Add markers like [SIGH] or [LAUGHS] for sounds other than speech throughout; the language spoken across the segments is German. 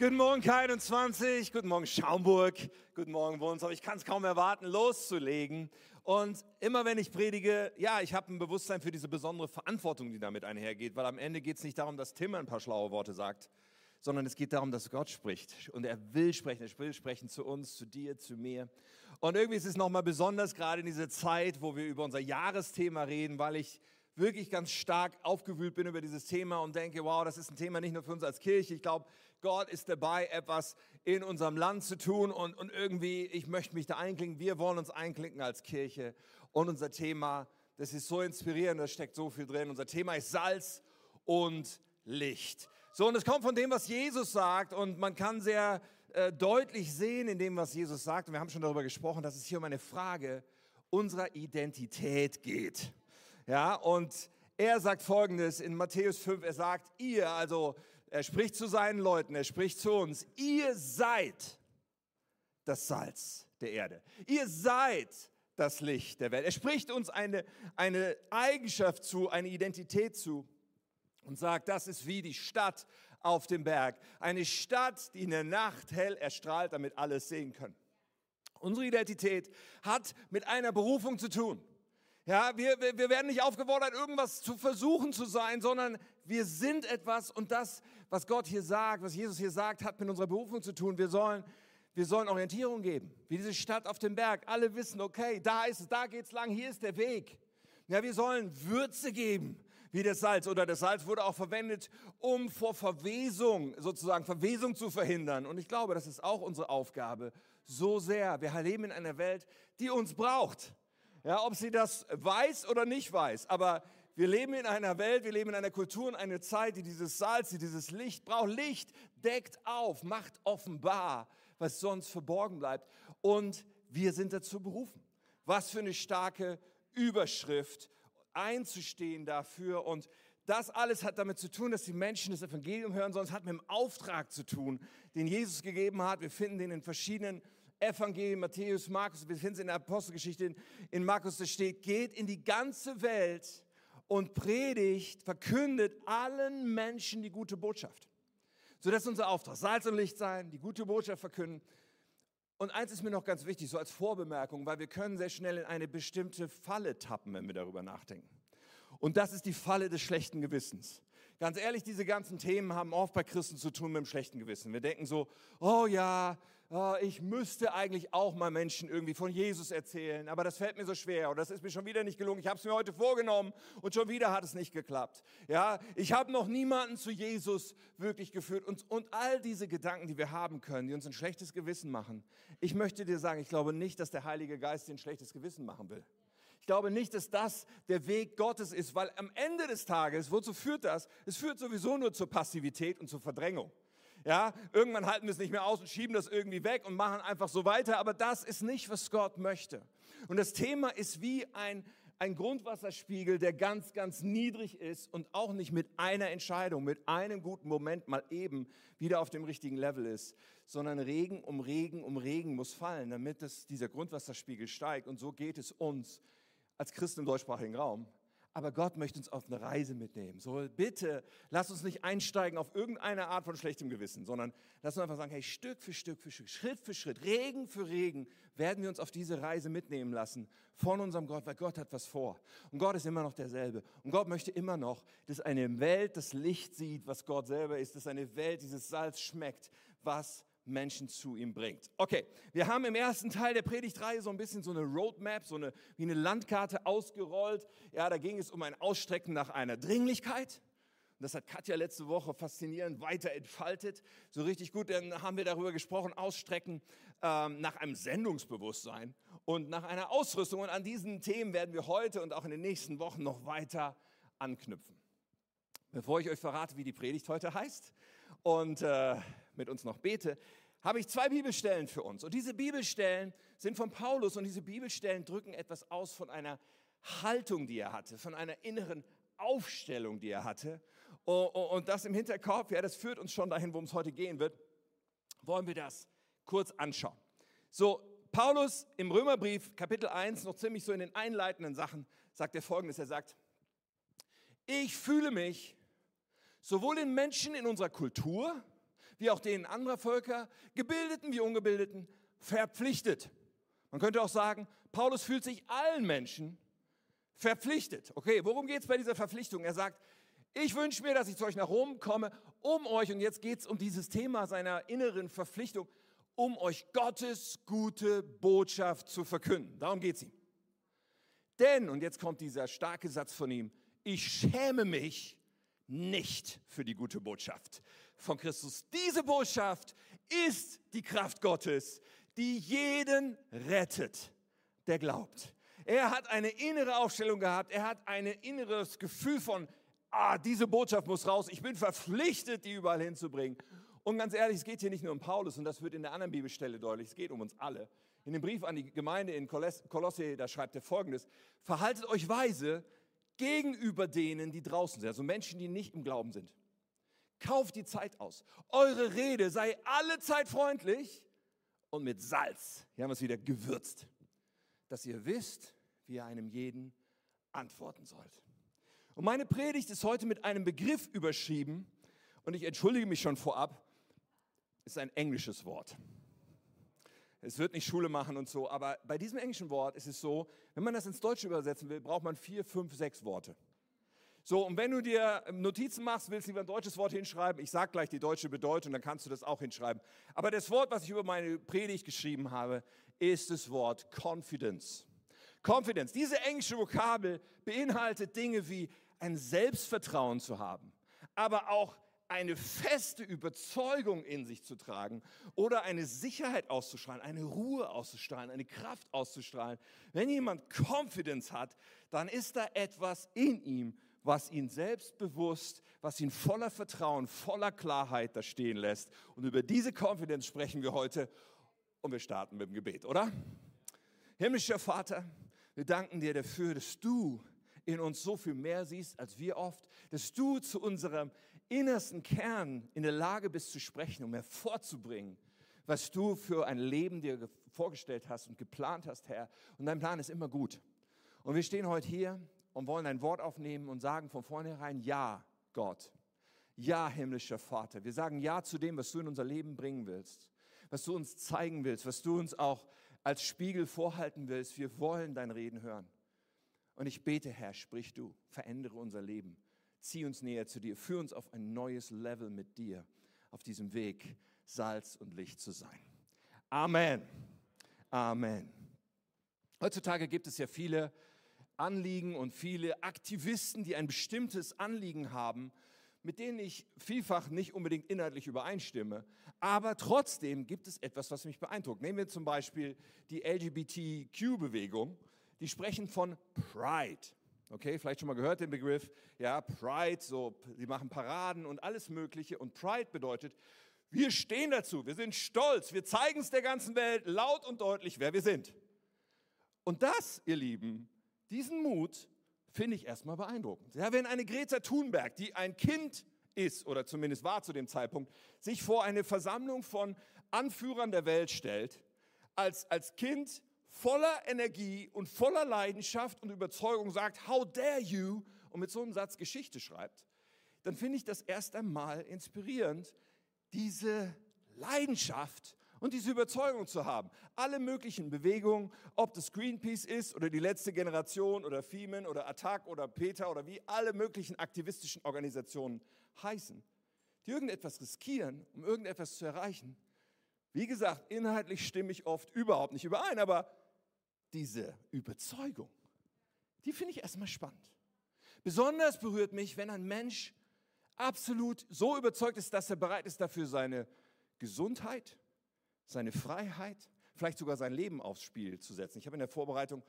Guten Morgen K21, guten Morgen Schaumburg, guten Morgen Wohnsdorf. Ich kann es kaum erwarten, loszulegen. Und immer wenn ich predige, ja, ich habe ein Bewusstsein für diese besondere Verantwortung, die damit einhergeht, weil am Ende geht es nicht darum, dass Tim ein paar schlaue Worte sagt, sondern es geht darum, dass Gott spricht. Und er will sprechen, er will sprechen zu uns, zu dir, zu mir. Und irgendwie ist es nochmal besonders gerade in dieser Zeit, wo wir über unser Jahresthema reden, weil ich wirklich ganz stark aufgewühlt bin über dieses Thema und denke, wow, das ist ein Thema nicht nur für uns als Kirche. Ich glaube, Gott ist dabei, etwas in unserem Land zu tun und, und irgendwie, ich möchte mich da einklinken. Wir wollen uns einklinken als Kirche und unser Thema, das ist so inspirierend, da steckt so viel drin. Unser Thema ist Salz und Licht. So, und es kommt von dem, was Jesus sagt und man kann sehr äh, deutlich sehen in dem, was Jesus sagt. Und wir haben schon darüber gesprochen, dass es hier um eine Frage unserer Identität geht. Ja, und er sagt Folgendes in Matthäus 5, er sagt, ihr, also er spricht zu seinen Leuten, er spricht zu uns, ihr seid das Salz der Erde. Ihr seid das Licht der Welt. Er spricht uns eine, eine Eigenschaft zu, eine Identität zu und sagt, das ist wie die Stadt auf dem Berg. Eine Stadt, die in der Nacht hell erstrahlt, damit alles sehen können. Unsere Identität hat mit einer Berufung zu tun. Ja, wir, wir werden nicht aufgefordert, irgendwas zu versuchen zu sein, sondern wir sind etwas und das, was Gott hier sagt, was Jesus hier sagt, hat mit unserer Berufung zu tun. Wir sollen, wir sollen Orientierung geben, wie diese Stadt auf dem Berg. Alle wissen, okay, da ist es, da geht's lang, hier ist der Weg. Ja, wir sollen Würze geben, wie das Salz. Oder das Salz wurde auch verwendet, um vor Verwesung, sozusagen Verwesung zu verhindern. Und ich glaube, das ist auch unsere Aufgabe so sehr. Wir leben in einer Welt, die uns braucht. Ja, ob sie das weiß oder nicht weiß. Aber wir leben in einer Welt, wir leben in einer Kultur, in einer Zeit, die dieses Salz, die dieses Licht braucht. Licht deckt auf, macht offenbar, was sonst verborgen bleibt. Und wir sind dazu berufen. Was für eine starke Überschrift, einzustehen dafür. Und das alles hat damit zu tun, dass die Menschen das Evangelium hören, es hat mit dem Auftrag zu tun, den Jesus gegeben hat. Wir finden den in verschiedenen Evangelien, Matthäus, Markus, wir finden es in der Apostelgeschichte in, in Markus, da steht, geht in die ganze Welt und predigt, verkündet allen Menschen die gute Botschaft. So, das ist unser Auftrag. Salz und Licht sein, die gute Botschaft verkünden. Und eins ist mir noch ganz wichtig, so als Vorbemerkung, weil wir können sehr schnell in eine bestimmte Falle tappen, wenn wir darüber nachdenken. Und das ist die Falle des schlechten Gewissens. Ganz ehrlich, diese ganzen Themen haben oft bei Christen zu tun mit dem schlechten Gewissen. Wir denken so, oh ja, oh, ich müsste eigentlich auch mal Menschen irgendwie von Jesus erzählen, aber das fällt mir so schwer und das ist mir schon wieder nicht gelungen. Ich habe es mir heute vorgenommen und schon wieder hat es nicht geklappt. Ja, ich habe noch niemanden zu Jesus wirklich geführt und, und all diese Gedanken, die wir haben können, die uns ein schlechtes Gewissen machen. Ich möchte dir sagen, ich glaube nicht, dass der Heilige Geist dir ein schlechtes Gewissen machen will. Ich glaube nicht, dass das der Weg Gottes ist, weil am Ende des Tages, wozu führt das? Es führt sowieso nur zur Passivität und zur Verdrängung. Ja, irgendwann halten wir es nicht mehr aus und schieben das irgendwie weg und machen einfach so weiter, aber das ist nicht, was Gott möchte. Und das Thema ist wie ein, ein Grundwasserspiegel, der ganz, ganz niedrig ist und auch nicht mit einer Entscheidung, mit einem guten Moment mal eben wieder auf dem richtigen Level ist, sondern Regen um Regen um Regen muss fallen, damit das, dieser Grundwasserspiegel steigt. Und so geht es uns als Christen im deutschsprachigen Raum. Aber Gott möchte uns auf eine Reise mitnehmen. So bitte, lass uns nicht einsteigen auf irgendeine Art von schlechtem Gewissen, sondern lass uns einfach sagen, hey, Stück für Stück für Stück, Schritt für Schritt, Regen für Regen werden wir uns auf diese Reise mitnehmen lassen von unserem Gott, weil Gott hat was vor. Und Gott ist immer noch derselbe. Und Gott möchte immer noch, dass eine Welt das Licht sieht, was Gott selber ist, dass eine Welt dieses Salz schmeckt, was Menschen zu ihm bringt. Okay, wir haben im ersten Teil der Predigtreihe so ein bisschen so eine Roadmap, so eine, wie eine Landkarte ausgerollt. Ja, da ging es um ein Ausstrecken nach einer Dringlichkeit. Das hat Katja letzte Woche faszinierend weiter entfaltet. So richtig gut, dann haben wir darüber gesprochen, Ausstrecken ähm, nach einem Sendungsbewusstsein und nach einer Ausrüstung. Und an diesen Themen werden wir heute und auch in den nächsten Wochen noch weiter anknüpfen. Bevor ich euch verrate, wie die Predigt heute heißt und äh, mit uns noch bete, habe ich zwei Bibelstellen für uns. Und diese Bibelstellen sind von Paulus und diese Bibelstellen drücken etwas aus von einer Haltung, die er hatte, von einer inneren Aufstellung, die er hatte. Und das im Hinterkopf, ja, das führt uns schon dahin, worum es heute gehen wird. Wollen wir das kurz anschauen. So, Paulus im Römerbrief, Kapitel 1, noch ziemlich so in den einleitenden Sachen, sagt er folgendes: Er sagt, ich fühle mich sowohl in Menschen in unserer Kultur, wie auch denen anderer Völker, gebildeten wie ungebildeten, verpflichtet. Man könnte auch sagen, Paulus fühlt sich allen Menschen verpflichtet. Okay, worum geht es bei dieser Verpflichtung? Er sagt, ich wünsche mir, dass ich zu euch nach Rom komme, um euch, und jetzt geht es um dieses Thema seiner inneren Verpflichtung, um euch Gottes gute Botschaft zu verkünden. Darum geht es ihm. Denn, und jetzt kommt dieser starke Satz von ihm, ich schäme mich nicht für die gute Botschaft von Christus. Diese Botschaft ist die Kraft Gottes, die jeden rettet, der glaubt. Er hat eine innere Aufstellung gehabt, er hat ein inneres Gefühl von, ah, diese Botschaft muss raus, ich bin verpflichtet, die überall hinzubringen. Und ganz ehrlich, es geht hier nicht nur um Paulus, und das wird in der anderen Bibelstelle deutlich, es geht um uns alle. In dem Brief an die Gemeinde in Kolosse, da schreibt er folgendes, verhaltet euch weise gegenüber denen, die draußen sind, also Menschen, die nicht im Glauben sind. Kauft die Zeit aus. Eure Rede sei alle Zeit freundlich und mit Salz, hier haben wir es wieder, gewürzt, dass ihr wisst, wie ihr einem jeden antworten sollt. Und meine Predigt ist heute mit einem Begriff überschrieben, und ich entschuldige mich schon vorab, ist ein englisches Wort. Es wird nicht Schule machen und so, aber bei diesem englischen Wort ist es so, wenn man das ins Deutsche übersetzen will, braucht man vier, fünf, sechs Worte. So, und wenn du dir Notizen machst, willst du lieber ein deutsches Wort hinschreiben, ich sage gleich die deutsche Bedeutung, dann kannst du das auch hinschreiben. Aber das Wort, was ich über meine Predigt geschrieben habe, ist das Wort Confidence. Confidence, diese englische Vokabel beinhaltet Dinge wie ein Selbstvertrauen zu haben, aber auch eine feste Überzeugung in sich zu tragen oder eine Sicherheit auszustrahlen, eine Ruhe auszustrahlen, eine Kraft auszustrahlen. Wenn jemand Confidence hat, dann ist da etwas in ihm, was ihn selbstbewusst, was ihn voller Vertrauen, voller Klarheit da stehen lässt. Und über diese Confidence sprechen wir heute und wir starten mit dem Gebet, oder? Himmlischer Vater, wir danken dir dafür, dass du in uns so viel mehr siehst als wir oft, dass du zu unserem innersten Kern in der Lage bist zu sprechen, um hervorzubringen, was du für ein Leben dir vorgestellt hast und geplant hast, Herr. Und dein Plan ist immer gut. Und wir stehen heute hier und wollen ein Wort aufnehmen und sagen von vornherein, ja, Gott. Ja, himmlischer Vater. Wir sagen ja zu dem, was du in unser Leben bringen willst, was du uns zeigen willst, was du uns auch als Spiegel vorhalten willst. Wir wollen dein Reden hören. Und ich bete, Herr, sprich du, verändere unser Leben, zieh uns näher zu dir, führ uns auf ein neues Level mit dir, auf diesem Weg, Salz und Licht zu sein. Amen. Amen. Heutzutage gibt es ja viele Anliegen und viele Aktivisten, die ein bestimmtes Anliegen haben, mit denen ich vielfach nicht unbedingt inhaltlich übereinstimme. Aber trotzdem gibt es etwas, was mich beeindruckt. Nehmen wir zum Beispiel die LGBTQ-Bewegung. Die sprechen von Pride. Okay, vielleicht schon mal gehört den Begriff. Ja, Pride, so, sie machen Paraden und alles Mögliche. Und Pride bedeutet, wir stehen dazu, wir sind stolz, wir zeigen es der ganzen Welt laut und deutlich, wer wir sind. Und das, ihr Lieben, diesen Mut finde ich erstmal beeindruckend. Ja, wenn eine Greta Thunberg, die ein Kind ist oder zumindest war zu dem Zeitpunkt, sich vor eine Versammlung von Anführern der Welt stellt, als, als Kind voller Energie und voller Leidenschaft und Überzeugung sagt, how dare you, und mit so einem Satz Geschichte schreibt, dann finde ich das erst einmal inspirierend, diese Leidenschaft und diese Überzeugung zu haben. Alle möglichen Bewegungen, ob das Greenpeace ist oder die letzte Generation oder Fiemen oder Attac oder Peter oder wie alle möglichen aktivistischen Organisationen heißen, die irgendetwas riskieren, um irgendetwas zu erreichen. Wie gesagt, inhaltlich stimme ich oft überhaupt nicht überein, aber diese Überzeugung, die finde ich erstmal spannend. Besonders berührt mich, wenn ein Mensch absolut so überzeugt ist, dass er bereit ist, dafür seine Gesundheit, seine Freiheit, vielleicht sogar sein Leben aufs Spiel zu setzen. Ich habe in der Vorbereitung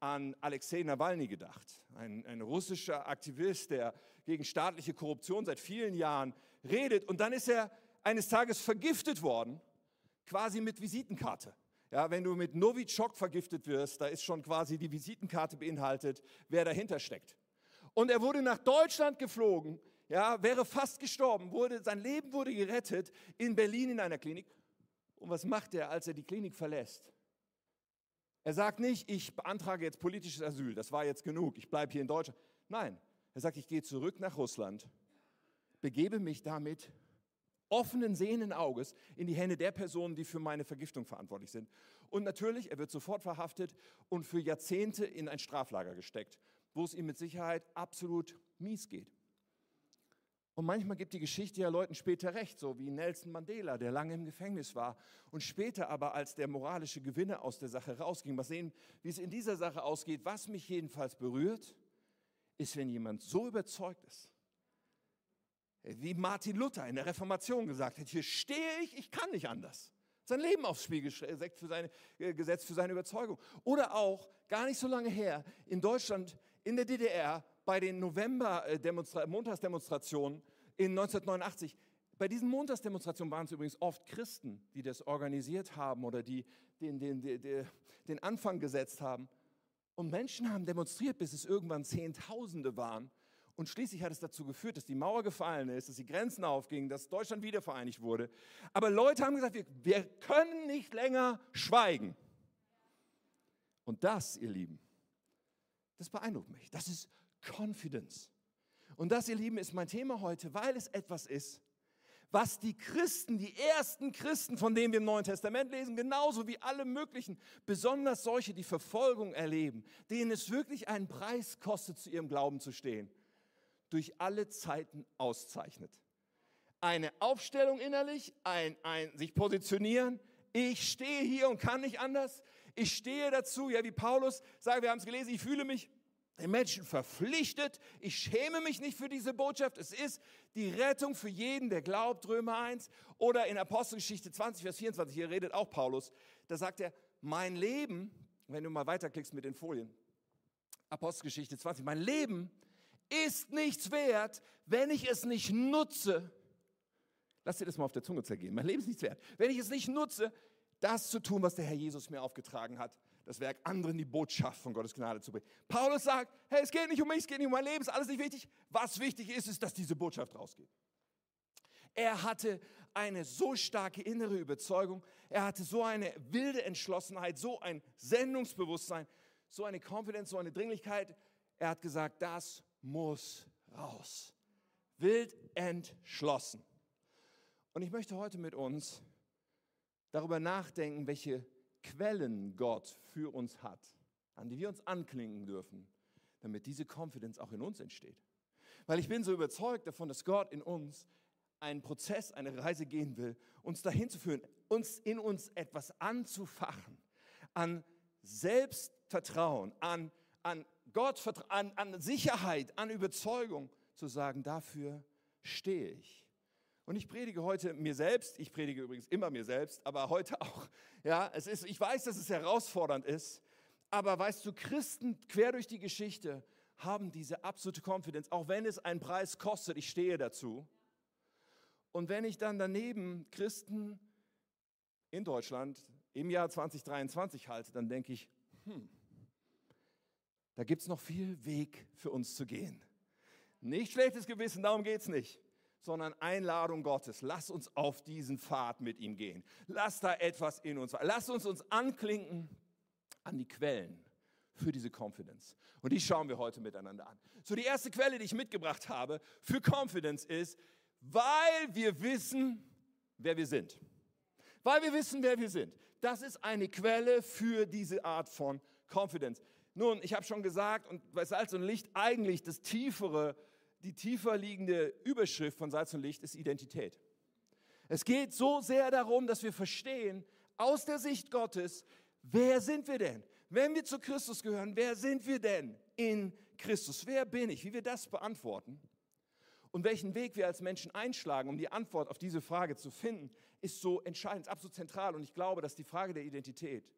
an Alexei Nawalny gedacht, ein, ein, russischer Aktivist, der gegen staatliche Korruption seit vielen Jahren redet. Und dann ist er eines Tages vergiftet worden, quasi mit Visitenkarte. Ja, wenn du mit Novichok vergiftet wirst, da ist schon quasi die Visitenkarte beinhaltet, wer dahinter steckt. Und er wurde nach Deutschland geflogen, ja, wäre fast gestorben, wurde, sein Leben wurde gerettet in Berlin in einer Klinik. Und was macht er, als er die Klinik verlässt? Er sagt nicht, ich beantrage jetzt politisches Asyl, das war jetzt genug, ich bleibe hier in Deutschland. Nein, er sagt, ich gehe zurück nach Russland, begebe mich damit offenen, sehenden Auges in die Hände der Personen, die für meine Vergiftung verantwortlich sind. Und natürlich, er wird sofort verhaftet und für Jahrzehnte in ein Straflager gesteckt, wo es ihm mit Sicherheit absolut mies geht. Und manchmal gibt die Geschichte ja Leuten später recht, so wie Nelson Mandela, der lange im Gefängnis war und später aber, als der moralische Gewinner aus der Sache rausging, mal sehen, wie es in dieser Sache ausgeht. Was mich jedenfalls berührt, ist, wenn jemand so überzeugt ist, wie Martin Luther in der Reformation gesagt hat, hier stehe ich, ich kann nicht anders. Sein Leben aufs Spiel gesetzt für seine, äh, gesetzt für seine Überzeugung. Oder auch, gar nicht so lange her, in Deutschland, in der DDR, bei den November-Montagsdemonstrationen in 1989. Bei diesen Montagsdemonstrationen waren es übrigens oft Christen, die das organisiert haben oder die den, den, den, den Anfang gesetzt haben. Und Menschen haben demonstriert, bis es irgendwann Zehntausende waren. Und schließlich hat es dazu geführt, dass die Mauer gefallen ist, dass die Grenzen aufgingen, dass Deutschland wiedervereinigt wurde. Aber Leute haben gesagt, wir, wir können nicht länger schweigen. Und das, ihr Lieben, das beeindruckt mich. Das ist Confidence. Und das, ihr Lieben, ist mein Thema heute, weil es etwas ist, was die Christen, die ersten Christen, von denen wir im Neuen Testament lesen, genauso wie alle möglichen, besonders solche, die Verfolgung erleben, denen es wirklich einen Preis kostet, zu ihrem Glauben zu stehen, durch alle Zeiten auszeichnet. Eine Aufstellung innerlich, ein, ein sich positionieren. Ich stehe hier und kann nicht anders. Ich stehe dazu, ja, wie Paulus sagt, wir haben es gelesen, ich fühle mich den Menschen verpflichtet. Ich schäme mich nicht für diese Botschaft. Es ist die Rettung für jeden, der glaubt, Römer 1. Oder in Apostelgeschichte 20, Vers 24, hier redet auch Paulus, da sagt er, mein Leben, wenn du mal weiterklickst mit den Folien, Apostelgeschichte 20, mein Leben ist nichts wert, wenn ich es nicht nutze. Lass dir das mal auf der Zunge zergehen. Mein Leben ist nichts wert. Wenn ich es nicht nutze, das zu tun, was der Herr Jesus mir aufgetragen hat, das Werk, anderen die Botschaft von Gottes Gnade zu bringen. Paulus sagt, hey, es geht nicht um mich, es geht nicht um mein Leben, ist alles nicht wichtig. Was wichtig ist, ist, dass diese Botschaft rausgeht. Er hatte eine so starke innere Überzeugung, er hatte so eine wilde Entschlossenheit, so ein Sendungsbewusstsein, so eine Confidence, so eine Dringlichkeit. Er hat gesagt, das muss raus. Wild entschlossen. Und ich möchte heute mit uns darüber nachdenken, welche Quellen Gott für uns hat, an die wir uns anklingen dürfen, damit diese Confidence auch in uns entsteht. Weil ich bin so überzeugt davon, dass Gott in uns einen Prozess, eine Reise gehen will, uns dahin zu führen, uns in uns etwas anzufachen, an Selbstvertrauen, an, an Gott, an, an Sicherheit, an Überzeugung, zu sagen, dafür stehe ich. Und ich predige heute mir selbst, ich predige übrigens immer mir selbst, aber heute auch. Ja, es ist, ich weiß, dass es herausfordernd ist, aber weißt du, Christen quer durch die Geschichte haben diese absolute Confidence, auch wenn es einen Preis kostet, ich stehe dazu. Und wenn ich dann daneben Christen in Deutschland im Jahr 2023 halte, dann denke ich, hm, da gibt es noch viel Weg für uns zu gehen. Nicht schlechtes Gewissen, darum geht es nicht sondern Einladung Gottes. Lass uns auf diesen Pfad mit ihm gehen. Lass da etwas in uns. Lass uns uns anklinken an die Quellen für diese Confidence. Und die schauen wir heute miteinander an. So, die erste Quelle, die ich mitgebracht habe für Confidence ist, weil wir wissen, wer wir sind. Weil wir wissen, wer wir sind. Das ist eine Quelle für diese Art von Confidence. Nun, ich habe schon gesagt, und bei Salz und Licht eigentlich das tiefere die tiefer liegende Überschrift von Salz und Licht ist Identität. Es geht so sehr darum, dass wir verstehen, aus der Sicht Gottes, wer sind wir denn? Wenn wir zu Christus gehören, wer sind wir denn in Christus? Wer bin ich? Wie wir das beantworten und welchen Weg wir als Menschen einschlagen, um die Antwort auf diese Frage zu finden, ist so entscheidend, ist absolut zentral. Und ich glaube, dass die Frage der Identität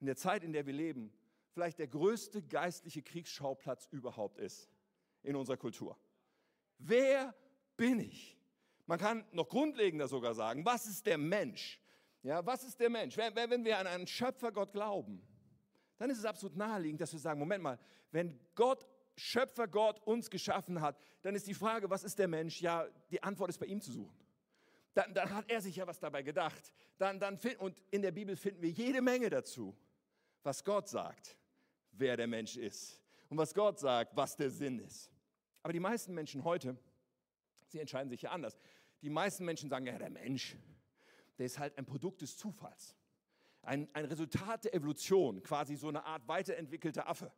in der Zeit, in der wir leben, vielleicht der größte geistliche Kriegsschauplatz überhaupt ist in unserer Kultur. Wer bin ich? Man kann noch grundlegender sogar sagen, was ist der Mensch? Ja, was ist der Mensch? Wenn wir an einen Schöpfergott glauben, dann ist es absolut naheliegend, dass wir sagen, Moment mal, wenn Gott, Schöpfergott uns geschaffen hat, dann ist die Frage, was ist der Mensch? Ja, die Antwort ist bei ihm zu suchen. Dann, dann hat er sich ja was dabei gedacht. Dann, dann, und in der Bibel finden wir jede Menge dazu, was Gott sagt, wer der Mensch ist. Und was Gott sagt, was der Sinn ist. Aber die meisten Menschen heute, sie entscheiden sich ja anders. Die meisten Menschen sagen, ja, der Mensch, der ist halt ein Produkt des Zufalls. Ein, ein Resultat der Evolution, quasi so eine Art weiterentwickelter Affe.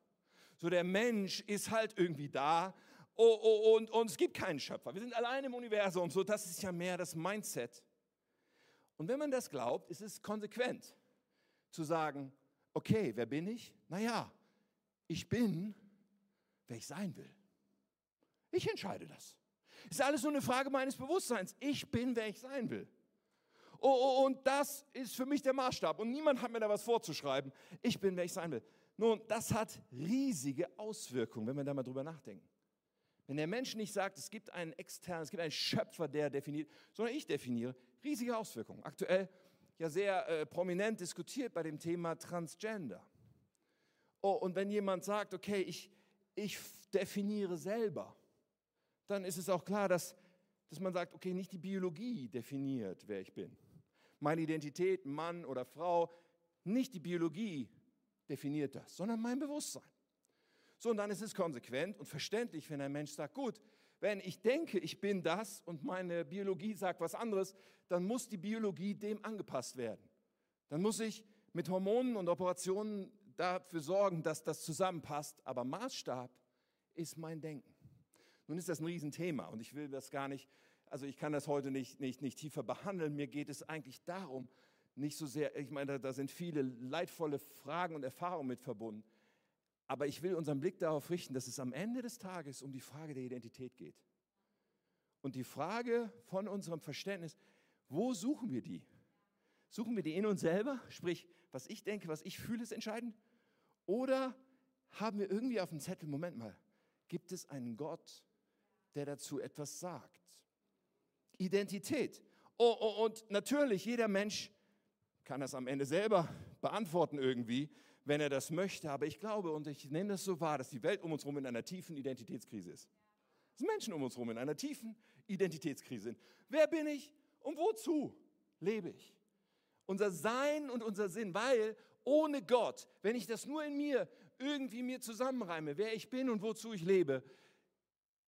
So der Mensch ist halt irgendwie da oh, oh, und, und es gibt keinen Schöpfer. Wir sind allein im Universum. So, das ist ja mehr das Mindset. Und wenn man das glaubt, ist es konsequent zu sagen, okay, wer bin ich? Naja, ich bin, wer ich sein will. Ich entscheide das. Ist alles nur eine Frage meines Bewusstseins. Ich bin, wer ich sein will. Oh, oh, und das ist für mich der Maßstab. Und niemand hat mir da was vorzuschreiben. Ich bin, wer ich sein will. Nun, das hat riesige Auswirkungen, wenn wir da mal drüber nachdenken. Wenn der Mensch nicht sagt, es gibt einen externen, es gibt einen Schöpfer, der definiert, sondern ich definiere, riesige Auswirkungen. Aktuell ja sehr äh, prominent diskutiert bei dem Thema Transgender. Oh, und wenn jemand sagt, okay, ich, ich definiere selber, dann ist es auch klar, dass, dass man sagt, okay, nicht die Biologie definiert, wer ich bin. Meine Identität, Mann oder Frau, nicht die Biologie definiert das, sondern mein Bewusstsein. So, und dann ist es konsequent und verständlich, wenn ein Mensch sagt, gut, wenn ich denke, ich bin das und meine Biologie sagt was anderes, dann muss die Biologie dem angepasst werden. Dann muss ich mit Hormonen und Operationen dafür sorgen, dass das zusammenpasst. Aber Maßstab ist mein Denken. Nun ist das ein Riesenthema und ich will das gar nicht, also ich kann das heute nicht, nicht, nicht tiefer behandeln. Mir geht es eigentlich darum, nicht so sehr, ich meine, da, da sind viele leidvolle Fragen und Erfahrungen mit verbunden. Aber ich will unseren Blick darauf richten, dass es am Ende des Tages um die Frage der Identität geht. Und die Frage von unserem Verständnis, wo suchen wir die? Suchen wir die in uns selber? Sprich, was ich denke, was ich fühle, ist entscheidend? Oder haben wir irgendwie auf dem Zettel, Moment mal, gibt es einen Gott, der dazu etwas sagt? Identität. Oh, oh, und natürlich, jeder Mensch kann das am Ende selber beantworten irgendwie wenn er das möchte. Aber ich glaube und ich nehme das so wahr, dass die Welt um uns herum in einer tiefen Identitätskrise ist. Dass Menschen um uns herum in einer tiefen Identitätskrise sind. Wer bin ich und wozu lebe ich? Unser Sein und unser Sinn, weil ohne Gott, wenn ich das nur in mir irgendwie mir zusammenreime, wer ich bin und wozu ich lebe,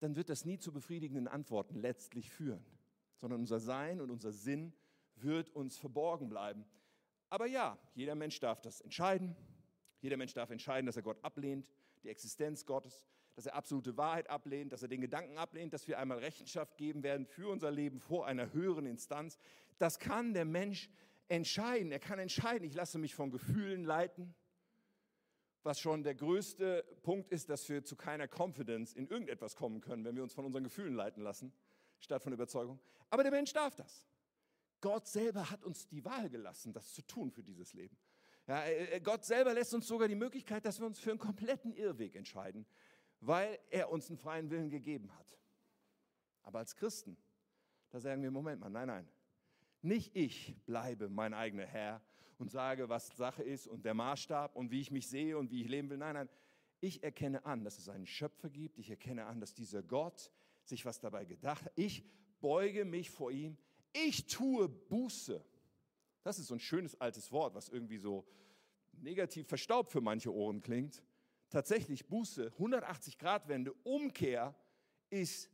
dann wird das nie zu befriedigenden Antworten letztlich führen, sondern unser Sein und unser Sinn wird uns verborgen bleiben. Aber ja, jeder Mensch darf das entscheiden, jeder Mensch darf entscheiden, dass er Gott ablehnt, die Existenz Gottes, dass er absolute Wahrheit ablehnt, dass er den Gedanken ablehnt, dass wir einmal Rechenschaft geben werden für unser Leben vor einer höheren Instanz. Das kann der Mensch entscheiden. Er kann entscheiden, ich lasse mich von Gefühlen leiten, was schon der größte Punkt ist, dass wir zu keiner Confidence in irgendetwas kommen können, wenn wir uns von unseren Gefühlen leiten lassen, statt von Überzeugung. Aber der Mensch darf das. Gott selber hat uns die Wahl gelassen, das zu tun für dieses Leben. Ja, äh, äh, Gott selber lässt uns sogar die Möglichkeit, dass wir uns für einen kompletten Irrweg entscheiden, weil er uns einen freien Willen gegeben hat. Aber als Christen, da sagen wir, Moment mal, nein, nein, nicht ich bleibe mein eigener Herr und sage, was Sache ist und der Maßstab und wie ich mich sehe und wie ich leben will. Nein, nein, ich erkenne an, dass es einen Schöpfer gibt. Ich erkenne an, dass dieser Gott sich was dabei gedacht hat. Ich beuge mich vor ihm. Ich tue Buße. Das ist so ein schönes altes Wort, was irgendwie so negativ verstaubt für manche Ohren klingt. Tatsächlich Buße, 180 Grad Wende, Umkehr ist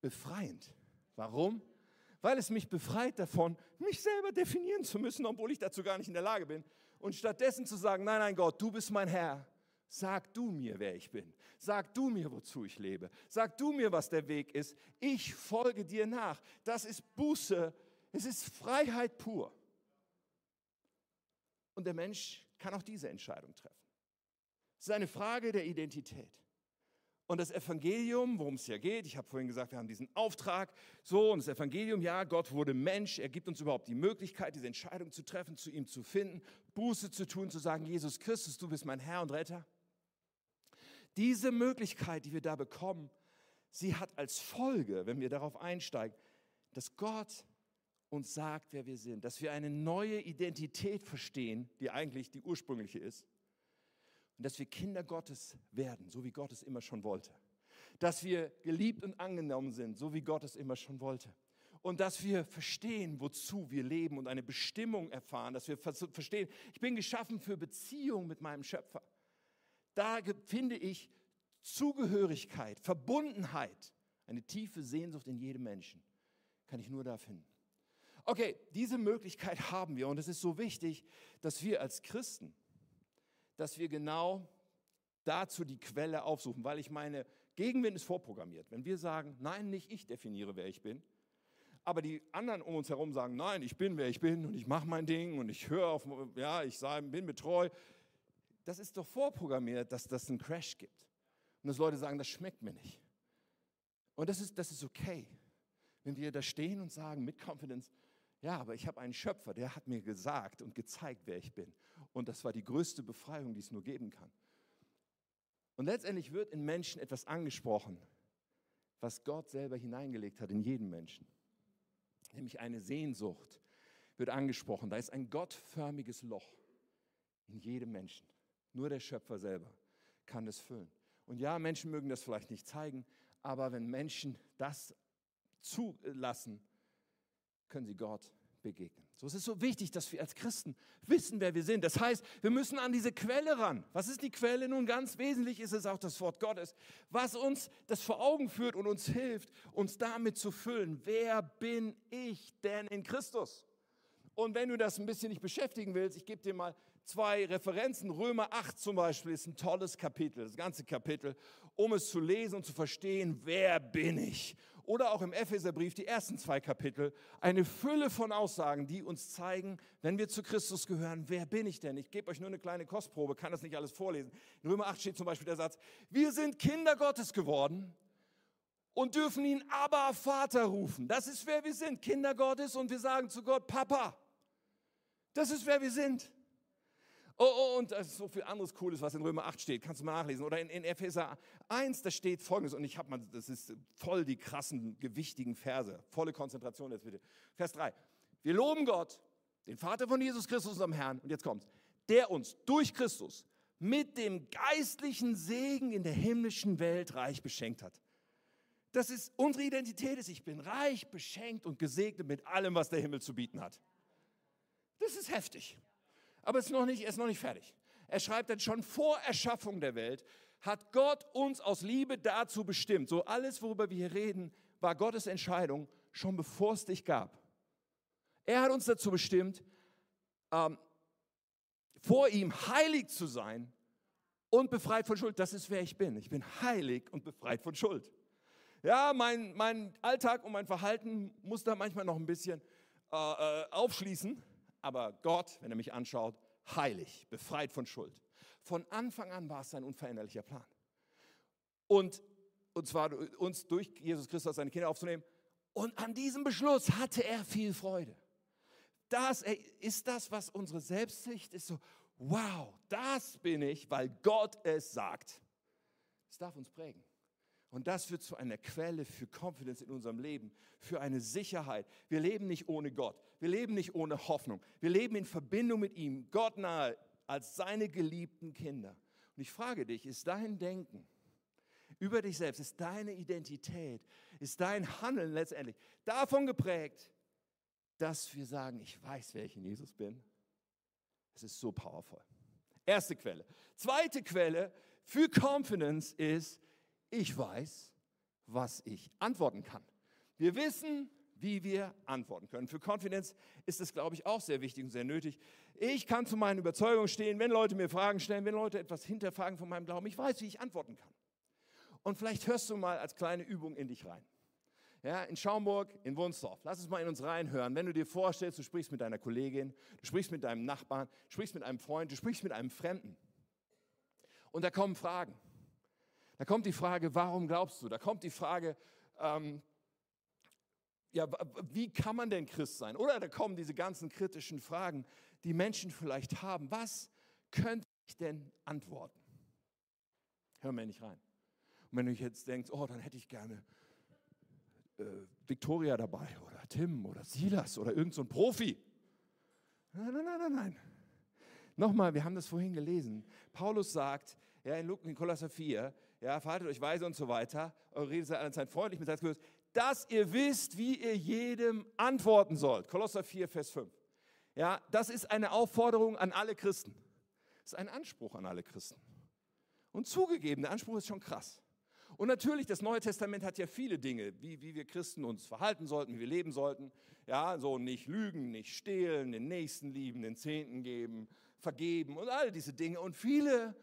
befreiend. Warum? Weil es mich befreit davon, mich selber definieren zu müssen, obwohl ich dazu gar nicht in der Lage bin. Und stattdessen zu sagen, nein, nein Gott, du bist mein Herr. Sag du mir, wer ich bin. Sag du mir, wozu ich lebe. Sag du mir, was der Weg ist. Ich folge dir nach. Das ist Buße. Es ist Freiheit pur. Und der Mensch kann auch diese Entscheidung treffen. Es ist eine Frage der Identität. Und das Evangelium, worum es hier geht, ich habe vorhin gesagt, wir haben diesen Auftrag, so, und das Evangelium, ja, Gott wurde Mensch, er gibt uns überhaupt die Möglichkeit, diese Entscheidung zu treffen, zu ihm zu finden, Buße zu tun, zu sagen, Jesus Christus, du bist mein Herr und Retter. Diese Möglichkeit, die wir da bekommen, sie hat als Folge, wenn wir darauf einsteigen, dass Gott uns sagt, wer wir sind, dass wir eine neue Identität verstehen, die eigentlich die ursprüngliche ist, und dass wir Kinder Gottes werden, so wie Gott es immer schon wollte. Dass wir geliebt und angenommen sind, so wie Gott es immer schon wollte. Und dass wir verstehen, wozu wir leben und eine Bestimmung erfahren, dass wir verstehen, ich bin geschaffen für Beziehung mit meinem Schöpfer. Da finde ich Zugehörigkeit, Verbundenheit, eine tiefe Sehnsucht in jedem Menschen kann ich nur da finden. Okay, diese Möglichkeit haben wir und es ist so wichtig, dass wir als Christen, dass wir genau dazu die Quelle aufsuchen, weil ich meine, Gegenwind ist vorprogrammiert. Wenn wir sagen, nein, nicht ich definiere, wer ich bin, aber die anderen um uns herum sagen, nein, ich bin, wer ich bin und ich mache mein Ding und ich höre auf, ja, ich bin betreu, das ist doch vorprogrammiert, dass das einen Crash gibt. Und dass Leute sagen, das schmeckt mir nicht. Und das ist, das ist okay, wenn wir da stehen und sagen mit Confidence, ja, aber ich habe einen Schöpfer, der hat mir gesagt und gezeigt, wer ich bin. Und das war die größte Befreiung, die es nur geben kann. Und letztendlich wird in Menschen etwas angesprochen, was Gott selber hineingelegt hat in jeden Menschen. Nämlich eine Sehnsucht wird angesprochen. Da ist ein gottförmiges Loch in jedem Menschen. Nur der Schöpfer selber kann es füllen. Und ja, Menschen mögen das vielleicht nicht zeigen, aber wenn Menschen das zulassen, können sie Gott begegnen. So es ist so wichtig, dass wir als Christen wissen, wer wir sind. Das heißt, wir müssen an diese Quelle ran. Was ist die Quelle? Nun ganz wesentlich ist es auch das Wort Gottes, was uns das vor Augen führt und uns hilft, uns damit zu füllen. Wer bin ich denn in Christus? Und wenn du das ein bisschen nicht beschäftigen willst, ich gebe dir mal zwei Referenzen. Römer 8 zum Beispiel ist ein tolles Kapitel, das ganze Kapitel, um es zu lesen und zu verstehen, wer bin ich oder auch im Epheserbrief die ersten zwei Kapitel, eine Fülle von Aussagen, die uns zeigen, wenn wir zu Christus gehören, wer bin ich denn? Ich gebe euch nur eine kleine Kostprobe, kann das nicht alles vorlesen. In Römer 8 steht zum Beispiel der Satz, wir sind Kinder Gottes geworden und dürfen ihn aber Vater rufen. Das ist wer wir sind, Kinder Gottes und wir sagen zu Gott, Papa. Das ist wer wir sind. Oh, oh, und das ist so viel anderes Cooles, was in Römer 8 steht. Kannst du mal nachlesen. Oder in, in Epheser 1, da steht folgendes. Und ich habe mal, das ist voll die krassen, gewichtigen Verse. Volle Konzentration jetzt bitte. Vers 3. Wir loben Gott, den Vater von Jesus Christus, unserem Herrn. Und jetzt kommt's. Der uns durch Christus mit dem geistlichen Segen in der himmlischen Welt reich beschenkt hat. Das ist unsere Identität ist, ich bin reich, beschenkt und gesegnet mit allem, was der Himmel zu bieten hat. Das ist heftig. Aber es ist noch nicht, er ist noch nicht fertig. Er schreibt dann schon vor Erschaffung der Welt, hat Gott uns aus Liebe dazu bestimmt. So alles, worüber wir hier reden, war Gottes Entscheidung, schon bevor es dich gab. Er hat uns dazu bestimmt, ähm, vor ihm heilig zu sein und befreit von Schuld. Das ist wer ich bin. Ich bin heilig und befreit von Schuld. Ja, mein, mein Alltag und mein Verhalten muss da manchmal noch ein bisschen äh, äh aufschließen aber Gott, wenn er mich anschaut, heilig, befreit von Schuld. Von Anfang an war es sein unveränderlicher Plan. Und, und zwar uns durch Jesus Christus seine Kinder aufzunehmen. Und an diesem Beschluss hatte er viel Freude. Das ist das, was unsere Selbstsicht ist. So, wow, das bin ich, weil Gott es sagt. Es darf uns prägen. Und das wird zu einer Quelle für Confidence in unserem Leben, für eine Sicherheit. Wir leben nicht ohne Gott. Wir leben nicht ohne Hoffnung. Wir leben in Verbindung mit ihm, Gott nahe, als seine geliebten Kinder. Und ich frage dich, ist dein Denken über dich selbst, ist deine Identität, ist dein Handeln letztendlich davon geprägt, dass wir sagen, ich weiß, wer ich in Jesus bin? Es ist so powerful. Erste Quelle. Zweite Quelle für Confidence ist, ich weiß, was ich antworten kann. Wir wissen, wie wir antworten können. Für Confidence ist es, glaube ich, auch sehr wichtig und sehr nötig. Ich kann zu meinen Überzeugungen stehen, wenn Leute mir Fragen stellen, wenn Leute etwas hinterfragen von meinem Glauben. Ich weiß, wie ich antworten kann. Und vielleicht hörst du mal als kleine Übung in dich rein. Ja, in Schaumburg, in Wunsdorf. Lass uns mal in uns reinhören. Wenn du dir vorstellst, du sprichst mit deiner Kollegin, du sprichst mit deinem Nachbarn, du sprichst mit einem Freund, du sprichst mit einem Fremden. Und da kommen Fragen. Da kommt die Frage, warum glaubst du? Da kommt die Frage, ähm, ja, wie kann man denn Christ sein? Oder da kommen diese ganzen kritischen Fragen, die Menschen vielleicht haben. Was könnte ich denn antworten? Hör mir nicht rein. Und wenn du jetzt denkst, oh, dann hätte ich gerne äh, Victoria dabei oder Tim oder Silas oder irgendein so Profi. Nein, nein, nein, nein, nein. Nochmal, wir haben das vorhin gelesen. Paulus sagt, ja, in, Kolosser 4, ja, verhaltet euch weise und so weiter, eure Rede sei allezeit freundlich mit Salzgehörs, dass ihr wisst, wie ihr jedem antworten sollt. Kolosser 4, Vers 5. Ja, das ist eine Aufforderung an alle Christen. Das ist ein Anspruch an alle Christen. Und zugegeben, der Anspruch ist schon krass. Und natürlich, das Neue Testament hat ja viele Dinge, wie, wie wir Christen uns verhalten sollten, wie wir leben sollten. Ja, so nicht lügen, nicht stehlen, den Nächsten lieben, den Zehnten geben, vergeben und all diese Dinge. Und viele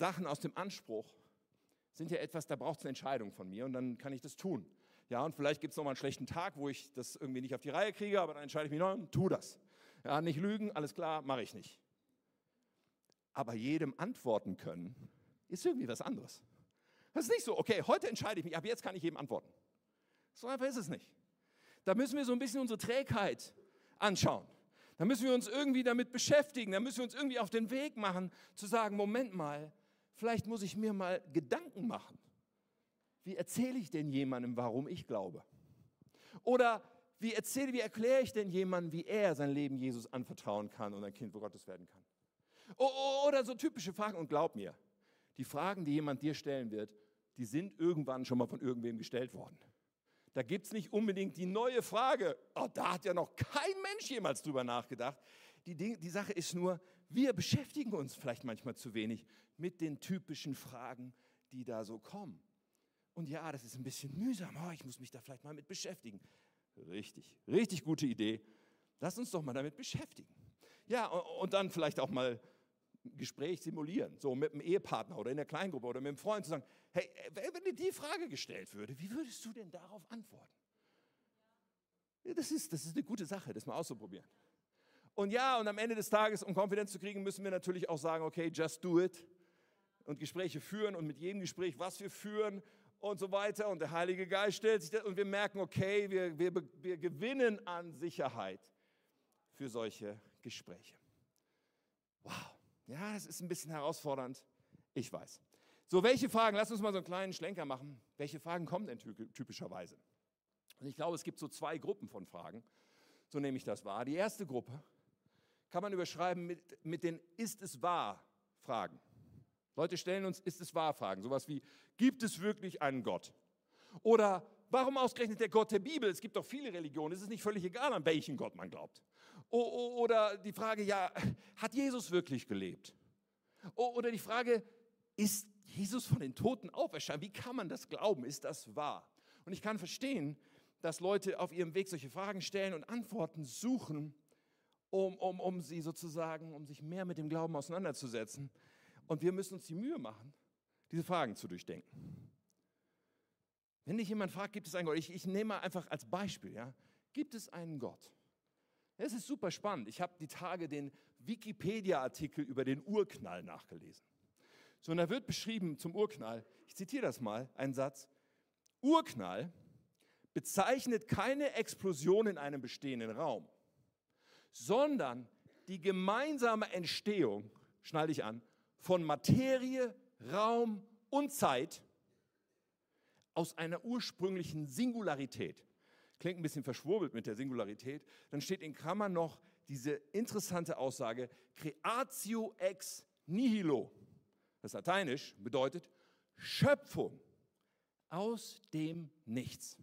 Sachen aus dem Anspruch sind ja etwas, da braucht es eine Entscheidung von mir und dann kann ich das tun. Ja, und vielleicht gibt es nochmal einen schlechten Tag, wo ich das irgendwie nicht auf die Reihe kriege, aber dann entscheide ich mich noch und tu das. Ja, nicht lügen, alles klar, mache ich nicht. Aber jedem antworten können, ist irgendwie was anderes. Das ist nicht so, okay, heute entscheide ich mich, ab jetzt kann ich jedem antworten. So einfach ist es nicht. Da müssen wir so ein bisschen unsere Trägheit anschauen. Da müssen wir uns irgendwie damit beschäftigen. Da müssen wir uns irgendwie auf den Weg machen, zu sagen, Moment mal, vielleicht muss ich mir mal Gedanken machen wie erzähle ich denn jemandem, warum ich glaube? Oder wie erzähle, wie erkläre ich denn jemandem, wie er sein Leben Jesus anvertrauen kann und ein Kind Gottes werden kann? Oder so typische Fragen. Und glaub mir, die Fragen, die jemand dir stellen wird, die sind irgendwann schon mal von irgendwem gestellt worden. Da gibt es nicht unbedingt die neue Frage. Oh, da hat ja noch kein Mensch jemals drüber nachgedacht. Die, die Sache ist nur, wir beschäftigen uns vielleicht manchmal zu wenig mit den typischen Fragen, die da so kommen. Und ja, das ist ein bisschen mühsam. Oh, ich muss mich da vielleicht mal mit beschäftigen. Richtig, richtig gute Idee. Lass uns doch mal damit beschäftigen. Ja, und dann vielleicht auch mal ein Gespräch simulieren, so mit einem Ehepartner oder in der Kleingruppe oder mit einem Freund zu sagen, hey, wenn dir die Frage gestellt würde, wie würdest du denn darauf antworten? Ja, das, ist, das ist eine gute Sache, das mal auszuprobieren. Und ja, und am Ende des Tages, um Konfidenz zu kriegen, müssen wir natürlich auch sagen, okay, just do it und Gespräche führen und mit jedem Gespräch, was wir führen und so weiter. Und der Heilige Geist stellt sich das und wir merken, okay, wir, wir, wir gewinnen an Sicherheit für solche Gespräche. Wow, ja, das ist ein bisschen herausfordernd. Ich weiß. So, welche Fragen, lass uns mal so einen kleinen Schlenker machen. Welche Fragen kommen denn typischerweise? Und ich glaube, es gibt so zwei Gruppen von Fragen. So nehme ich das wahr. Die erste Gruppe kann man überschreiben mit, mit den Ist es wahr Fragen. Leute stellen uns, ist es wahr Fragen, sowas wie, gibt es wirklich einen Gott? Oder warum ausgerechnet der Gott der Bibel? Es gibt doch viele Religionen, es ist nicht völlig egal, an welchen Gott man glaubt. Oder die Frage, ja, hat Jesus wirklich gelebt? Oder die Frage, ist Jesus von den Toten auferstanden? Wie kann man das glauben? Ist das wahr? Und ich kann verstehen, dass Leute auf ihrem Weg solche Fragen stellen und Antworten suchen, um, um, um sie sozusagen, um sich mehr mit dem Glauben auseinanderzusetzen. Und wir müssen uns die Mühe machen, diese Fragen zu durchdenken. Wenn dich jemand fragt, gibt es einen Gott? Ich, ich nehme mal einfach als Beispiel, ja. Gibt es einen Gott? Es ist super spannend. Ich habe die Tage den Wikipedia-Artikel über den Urknall nachgelesen. So, und da wird beschrieben zum Urknall, ich zitiere das mal, ein Satz, Urknall bezeichnet keine Explosion in einem bestehenden Raum, sondern die gemeinsame Entstehung, schnall dich an, von Materie, Raum und Zeit aus einer ursprünglichen Singularität. Klingt ein bisschen verschwurbelt mit der Singularität. Dann steht in Klammern noch diese interessante Aussage, Creatio ex nihilo. Das Lateinisch bedeutet Schöpfung aus dem Nichts.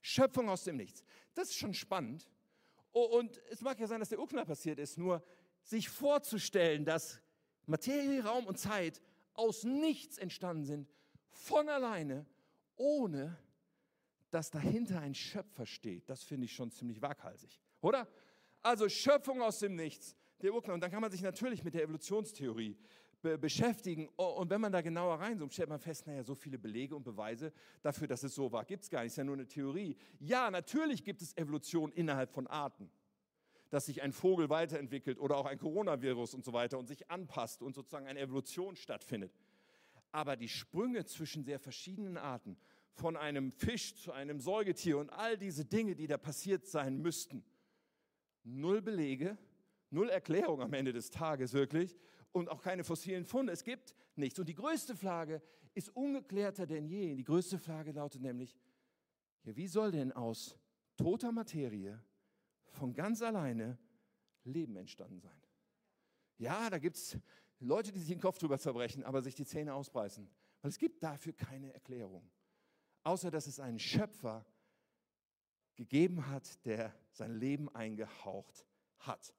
Schöpfung aus dem Nichts. Das ist schon spannend. Und es mag ja sein, dass der Urknall passiert ist, nur sich vorzustellen, dass Materie, Raum und Zeit aus nichts entstanden sind, von alleine, ohne dass dahinter ein Schöpfer steht. Das finde ich schon ziemlich waghalsig, oder? Also Schöpfung aus dem Nichts, der Urknall. Und dann kann man sich natürlich mit der Evolutionstheorie be beschäftigen. Und wenn man da genauer reinzoomt, stellt man fest, naja, so viele Belege und Beweise dafür, dass es so war, gibt es gar nicht. Es ist ja nur eine Theorie. Ja, natürlich gibt es Evolution innerhalb von Arten dass sich ein Vogel weiterentwickelt oder auch ein Coronavirus und so weiter und sich anpasst und sozusagen eine Evolution stattfindet. Aber die Sprünge zwischen sehr verschiedenen Arten, von einem Fisch zu einem Säugetier und all diese Dinge, die da passiert sein müssten, null Belege, null Erklärung am Ende des Tages wirklich und auch keine fossilen Funde. Es gibt nichts. Und die größte Frage ist ungeklärter denn je. Die größte Frage lautet nämlich, ja, wie soll denn aus toter Materie von ganz alleine Leben entstanden sein. Ja, da gibt es Leute, die sich den Kopf drüber zerbrechen, aber sich die Zähne ausbeißen. Weil es gibt dafür keine Erklärung. Außer dass es einen Schöpfer gegeben hat, der sein Leben eingehaucht hat.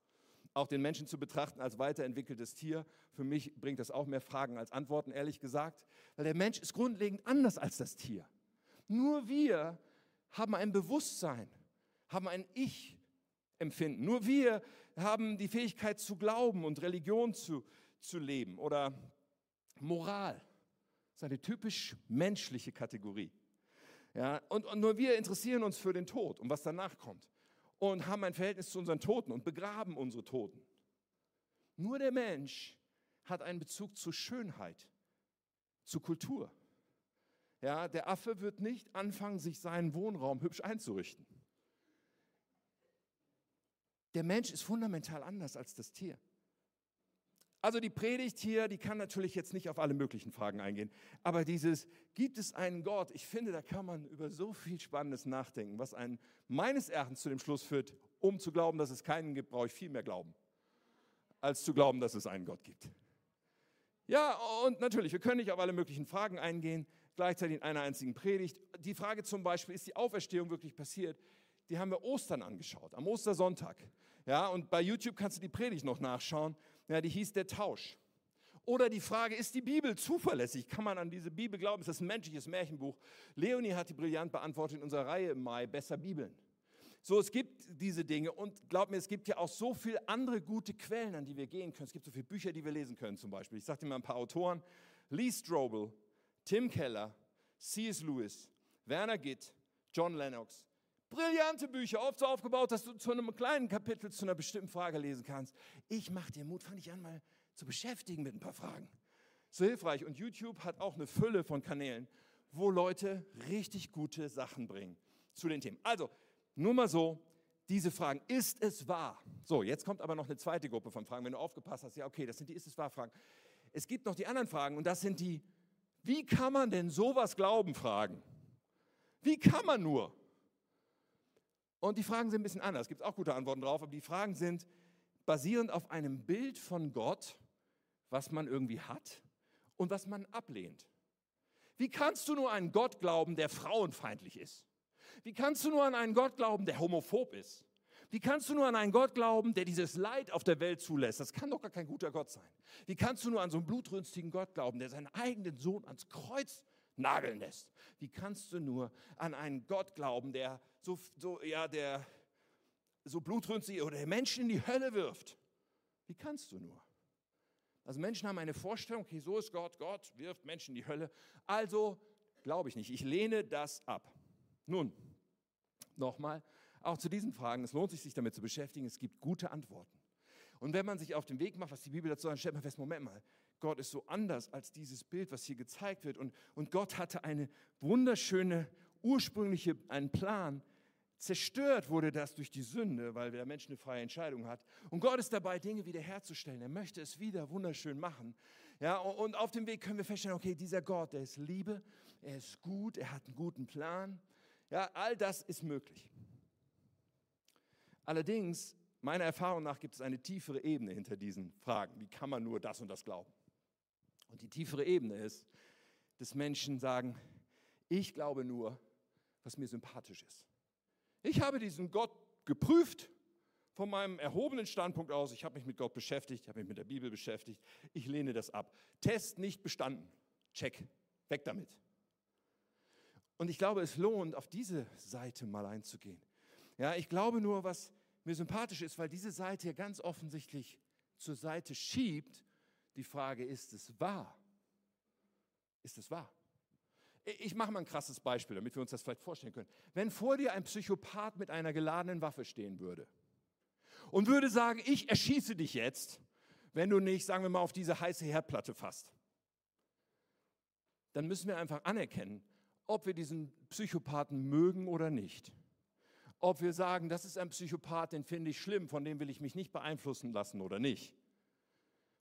Auch den Menschen zu betrachten als weiterentwickeltes Tier. Für mich bringt das auch mehr Fragen als Antworten, ehrlich gesagt. Weil der Mensch ist grundlegend anders als das Tier. Nur wir haben ein Bewusstsein, haben ein Ich-Empfinden. Nur wir haben die Fähigkeit zu glauben und Religion zu, zu leben oder Moral. Das ist eine typisch menschliche Kategorie. Ja, und, und nur wir interessieren uns für den Tod und was danach kommt und haben ein Verhältnis zu unseren Toten und begraben unsere Toten. Nur der Mensch hat einen Bezug zu Schönheit, zu Kultur. Ja, der Affe wird nicht anfangen, sich seinen Wohnraum hübsch einzurichten. Der Mensch ist fundamental anders als das Tier. Also die Predigt hier, die kann natürlich jetzt nicht auf alle möglichen Fragen eingehen, aber dieses, gibt es einen Gott? Ich finde, da kann man über so viel Spannendes nachdenken, was einen meines Erachtens zu dem Schluss führt, um zu glauben, dass es keinen gibt, brauche ich viel mehr glauben, als zu glauben, dass es einen Gott gibt. Ja, und natürlich, wir können nicht auf alle möglichen Fragen eingehen, gleichzeitig in einer einzigen Predigt. Die Frage zum Beispiel, ist die Auferstehung wirklich passiert? Die haben wir Ostern angeschaut, am Ostersonntag. Ja, und bei YouTube kannst du die Predigt noch nachschauen. Ja, die hieß der Tausch. Oder die Frage, ist die Bibel zuverlässig? Kann man an diese Bibel glauben? Ist das ein menschliches Märchenbuch? Leonie hat die brillant beantwortet in unserer Reihe im Mai, Besser Bibeln. So, es gibt diese Dinge und glaub mir, es gibt ja auch so viele andere gute Quellen, an die wir gehen können. Es gibt so viele Bücher, die wir lesen können zum Beispiel. Ich sage dir mal ein paar Autoren. Lee Strobel, Tim Keller, C.S. Lewis, Werner Gitt, John Lennox, Brillante Bücher, oft so aufgebaut, dass du zu einem kleinen Kapitel zu einer bestimmten Frage lesen kannst. Ich mache dir Mut, fang dich an, mal zu beschäftigen mit ein paar Fragen. So hilfreich. Und YouTube hat auch eine Fülle von Kanälen, wo Leute richtig gute Sachen bringen zu den Themen. Also, nur mal so, diese Fragen, ist es wahr? So, jetzt kommt aber noch eine zweite Gruppe von Fragen. Wenn du aufgepasst hast, ja, okay, das sind die Ist es wahr Fragen. Es gibt noch die anderen Fragen und das sind die, wie kann man denn sowas glauben Fragen? Wie kann man nur? Und die Fragen sind ein bisschen anders. Es gibt auch gute Antworten drauf, aber die Fragen sind basierend auf einem Bild von Gott, was man irgendwie hat und was man ablehnt. Wie kannst du nur an einen Gott glauben, der frauenfeindlich ist? Wie kannst du nur an einen Gott glauben, der homophob ist? Wie kannst du nur an einen Gott glauben, der dieses Leid auf der Welt zulässt? Das kann doch gar kein guter Gott sein. Wie kannst du nur an so einen blutrünstigen Gott glauben, der seinen eigenen Sohn ans Kreuz nageln lässt? Wie kannst du nur an einen Gott glauben, der so, so, ja, der so blutrünstig oder der Menschen in die Hölle wirft. Wie kannst du nur? Also Menschen haben eine Vorstellung, okay, so ist Gott, Gott wirft Menschen in die Hölle. Also glaube ich nicht, ich lehne das ab. Nun, nochmal, auch zu diesen Fragen, es lohnt sich, sich damit zu beschäftigen, es gibt gute Antworten. Und wenn man sich auf den Weg macht, was die Bibel dazu sagt, stellt man fest, Moment mal, Gott ist so anders als dieses Bild, was hier gezeigt wird. Und, und Gott hatte eine wunderschöne, ursprüngliche, einen Plan, Zerstört wurde das durch die Sünde, weil der Mensch eine freie Entscheidung hat. Und Gott ist dabei, Dinge wiederherzustellen. Er möchte es wieder wunderschön machen. Ja, und auf dem Weg können wir feststellen, okay, dieser Gott, der ist Liebe, er ist gut, er hat einen guten Plan. Ja, all das ist möglich. Allerdings, meiner Erfahrung nach, gibt es eine tiefere Ebene hinter diesen Fragen. Wie kann man nur das und das glauben? Und die tiefere Ebene ist, dass Menschen sagen, ich glaube nur, was mir sympathisch ist. Ich habe diesen Gott geprüft von meinem erhobenen Standpunkt aus. Ich habe mich mit Gott beschäftigt, ich habe mich mit der Bibel beschäftigt. Ich lehne das ab. Test nicht bestanden. Check. Weg damit. Und ich glaube, es lohnt, auf diese Seite mal einzugehen. Ja, ich glaube nur, was mir sympathisch ist, weil diese Seite ja ganz offensichtlich zur Seite schiebt, die Frage, ist es wahr? Ist es wahr? Ich mache mal ein krasses Beispiel, damit wir uns das vielleicht vorstellen können. Wenn vor dir ein Psychopath mit einer geladenen Waffe stehen würde und würde sagen, ich erschieße dich jetzt, wenn du nicht, sagen wir mal, auf diese heiße Herdplatte fasst, dann müssen wir einfach anerkennen, ob wir diesen Psychopathen mögen oder nicht. Ob wir sagen, das ist ein Psychopath, den finde ich schlimm, von dem will ich mich nicht beeinflussen lassen oder nicht.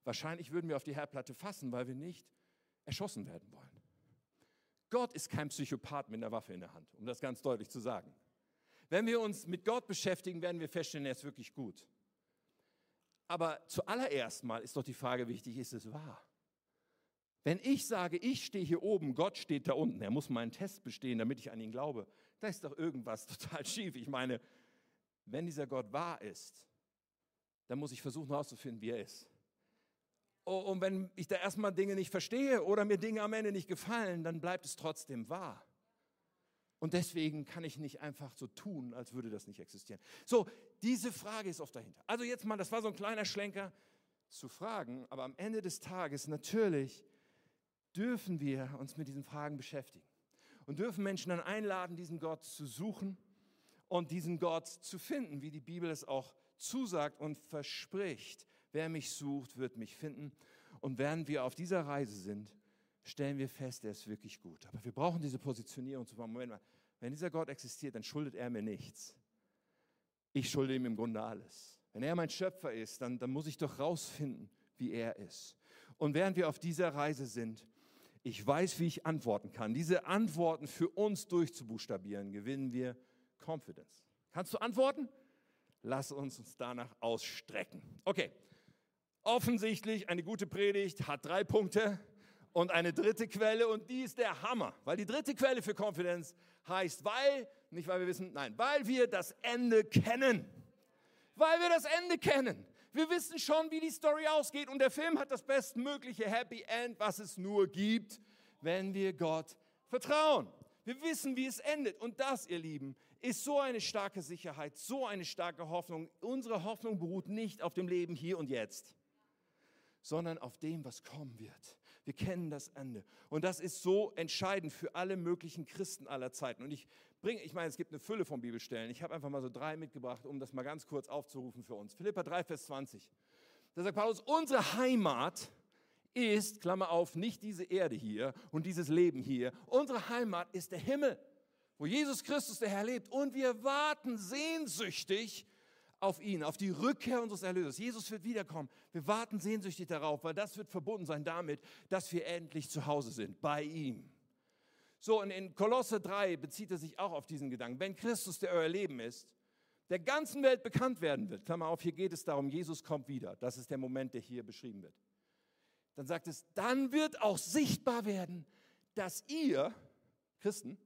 Wahrscheinlich würden wir auf die Herdplatte fassen, weil wir nicht erschossen werden wollen. Gott ist kein Psychopath mit einer Waffe in der Hand, um das ganz deutlich zu sagen. Wenn wir uns mit Gott beschäftigen, werden wir feststellen, er ist wirklich gut. Aber zuallererst mal ist doch die Frage wichtig, ist es wahr? Wenn ich sage, ich stehe hier oben, Gott steht da unten, er muss meinen Test bestehen, damit ich an ihn glaube, da ist doch irgendwas [LAUGHS] total schief. Ich meine, wenn dieser Gott wahr ist, dann muss ich versuchen herauszufinden, wie er ist. Oh, und wenn ich da erstmal Dinge nicht verstehe oder mir Dinge am Ende nicht gefallen, dann bleibt es trotzdem wahr. Und deswegen kann ich nicht einfach so tun, als würde das nicht existieren. So, diese Frage ist oft dahinter. Also jetzt mal, das war so ein kleiner Schlenker zu fragen, aber am Ende des Tages natürlich dürfen wir uns mit diesen Fragen beschäftigen und dürfen Menschen dann einladen, diesen Gott zu suchen und diesen Gott zu finden, wie die Bibel es auch zusagt und verspricht. Wer mich sucht, wird mich finden. Und während wir auf dieser Reise sind, stellen wir fest, er ist wirklich gut. Aber wir brauchen diese Positionierung zu sagen, Moment mal, wenn dieser Gott existiert, dann schuldet er mir nichts. Ich schulde ihm im Grunde alles. Wenn er mein Schöpfer ist, dann, dann muss ich doch rausfinden, wie er ist. Und während wir auf dieser Reise sind, ich weiß, wie ich antworten kann. Diese Antworten für uns durchzubuchstabieren, gewinnen wir Confidence. Kannst du antworten? Lass uns uns danach ausstrecken. Okay, offensichtlich eine gute Predigt hat drei Punkte und eine dritte Quelle und die ist der Hammer, weil die dritte Quelle für Confidence heißt, weil, nicht weil wir wissen, nein, weil wir das Ende kennen. Weil wir das Ende kennen. Wir wissen schon, wie die Story ausgeht und der Film hat das bestmögliche Happy End, was es nur gibt, wenn wir Gott vertrauen. Wir wissen, wie es endet und das, ihr Lieben, ist so eine starke Sicherheit, so eine starke Hoffnung. Unsere Hoffnung beruht nicht auf dem Leben hier und jetzt, sondern auf dem, was kommen wird. Wir kennen das Ende. Und das ist so entscheidend für alle möglichen Christen aller Zeiten. Und ich bringe, ich meine, es gibt eine Fülle von Bibelstellen. Ich habe einfach mal so drei mitgebracht, um das mal ganz kurz aufzurufen für uns. Philippa 3, Vers 20. Da sagt Paulus, unsere Heimat ist, Klammer auf, nicht diese Erde hier und dieses Leben hier. Unsere Heimat ist der Himmel, wo Jesus Christus der Herr lebt. Und wir warten sehnsüchtig auf ihn, auf die Rückkehr unseres Erlösers. Jesus wird wiederkommen. Wir warten sehnsüchtig darauf, weil das wird verbunden sein damit, dass wir endlich zu Hause sind, bei ihm. So, und in Kolosse 3 bezieht er sich auch auf diesen Gedanken. Wenn Christus, der euer Leben ist, der ganzen Welt bekannt werden wird, Klammer auf, hier geht es darum, Jesus kommt wieder. Das ist der Moment, der hier beschrieben wird. Dann sagt es, dann wird auch sichtbar werden, dass ihr, Christen,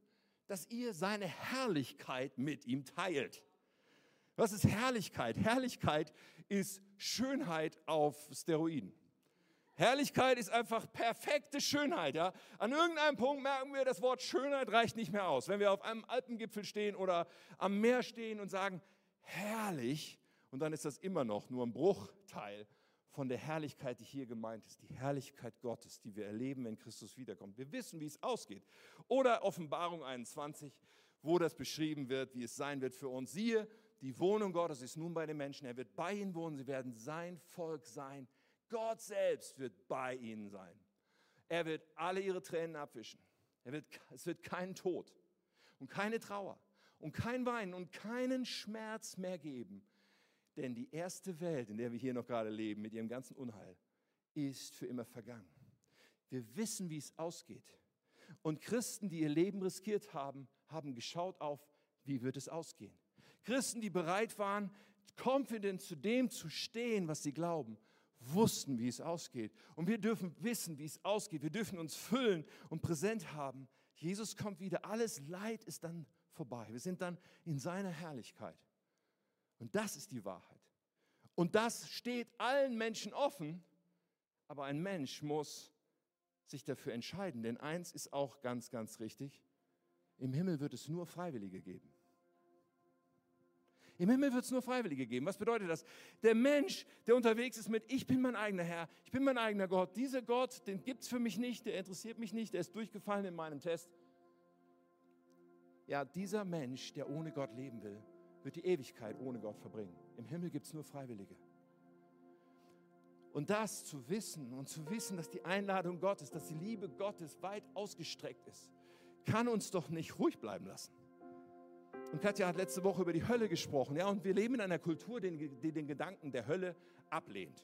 dass ihr seine Herrlichkeit mit ihm teilt. Was ist Herrlichkeit? Herrlichkeit ist Schönheit auf Steroiden. Herrlichkeit ist einfach perfekte Schönheit. Ja? An irgendeinem Punkt merken wir, das Wort Schönheit reicht nicht mehr aus. Wenn wir auf einem Alpengipfel stehen oder am Meer stehen und sagen, herrlich, und dann ist das immer noch nur ein Bruchteil von der Herrlichkeit, die hier gemeint ist. Die Herrlichkeit Gottes, die wir erleben, wenn Christus wiederkommt. Wir wissen, wie es ausgeht. Oder Offenbarung 21, wo das beschrieben wird, wie es sein wird für uns. Siehe, die Wohnung Gottes ist nun bei den Menschen. Er wird bei ihnen wohnen. Sie werden sein Volk sein. Gott selbst wird bei ihnen sein. Er wird alle ihre Tränen abwischen. Er wird, es wird keinen Tod und keine Trauer und kein Weinen und keinen Schmerz mehr geben. Denn die erste Welt, in der wir hier noch gerade leben, mit ihrem ganzen Unheil, ist für immer vergangen. Wir wissen, wie es ausgeht. Und Christen, die ihr Leben riskiert haben, haben geschaut auf, wie wird es ausgehen. Christen, die bereit waren, confident zu dem zu stehen, was sie glauben, wussten, wie es ausgeht. Und wir dürfen wissen, wie es ausgeht. Wir dürfen uns füllen und präsent haben. Jesus kommt wieder. Alles Leid ist dann vorbei. Wir sind dann in seiner Herrlichkeit. Und das ist die Wahrheit. Und das steht allen Menschen offen. Aber ein Mensch muss sich dafür entscheiden. Denn eins ist auch ganz, ganz richtig. Im Himmel wird es nur Freiwillige geben. Im Himmel wird es nur Freiwillige geben. Was bedeutet das? Der Mensch, der unterwegs ist mit, ich bin mein eigener Herr, ich bin mein eigener Gott. Dieser Gott, den gibt es für mich nicht, der interessiert mich nicht, der ist durchgefallen in meinem Test. Ja, dieser Mensch, der ohne Gott leben will, wird die Ewigkeit ohne Gott verbringen. Im Himmel gibt es nur Freiwillige. Und das zu wissen und zu wissen, dass die Einladung Gottes, dass die Liebe Gottes weit ausgestreckt ist, kann uns doch nicht ruhig bleiben lassen. Und Katja hat letzte Woche über die Hölle gesprochen. Ja, und wir leben in einer Kultur, die, den Gedanken der Hölle ablehnt.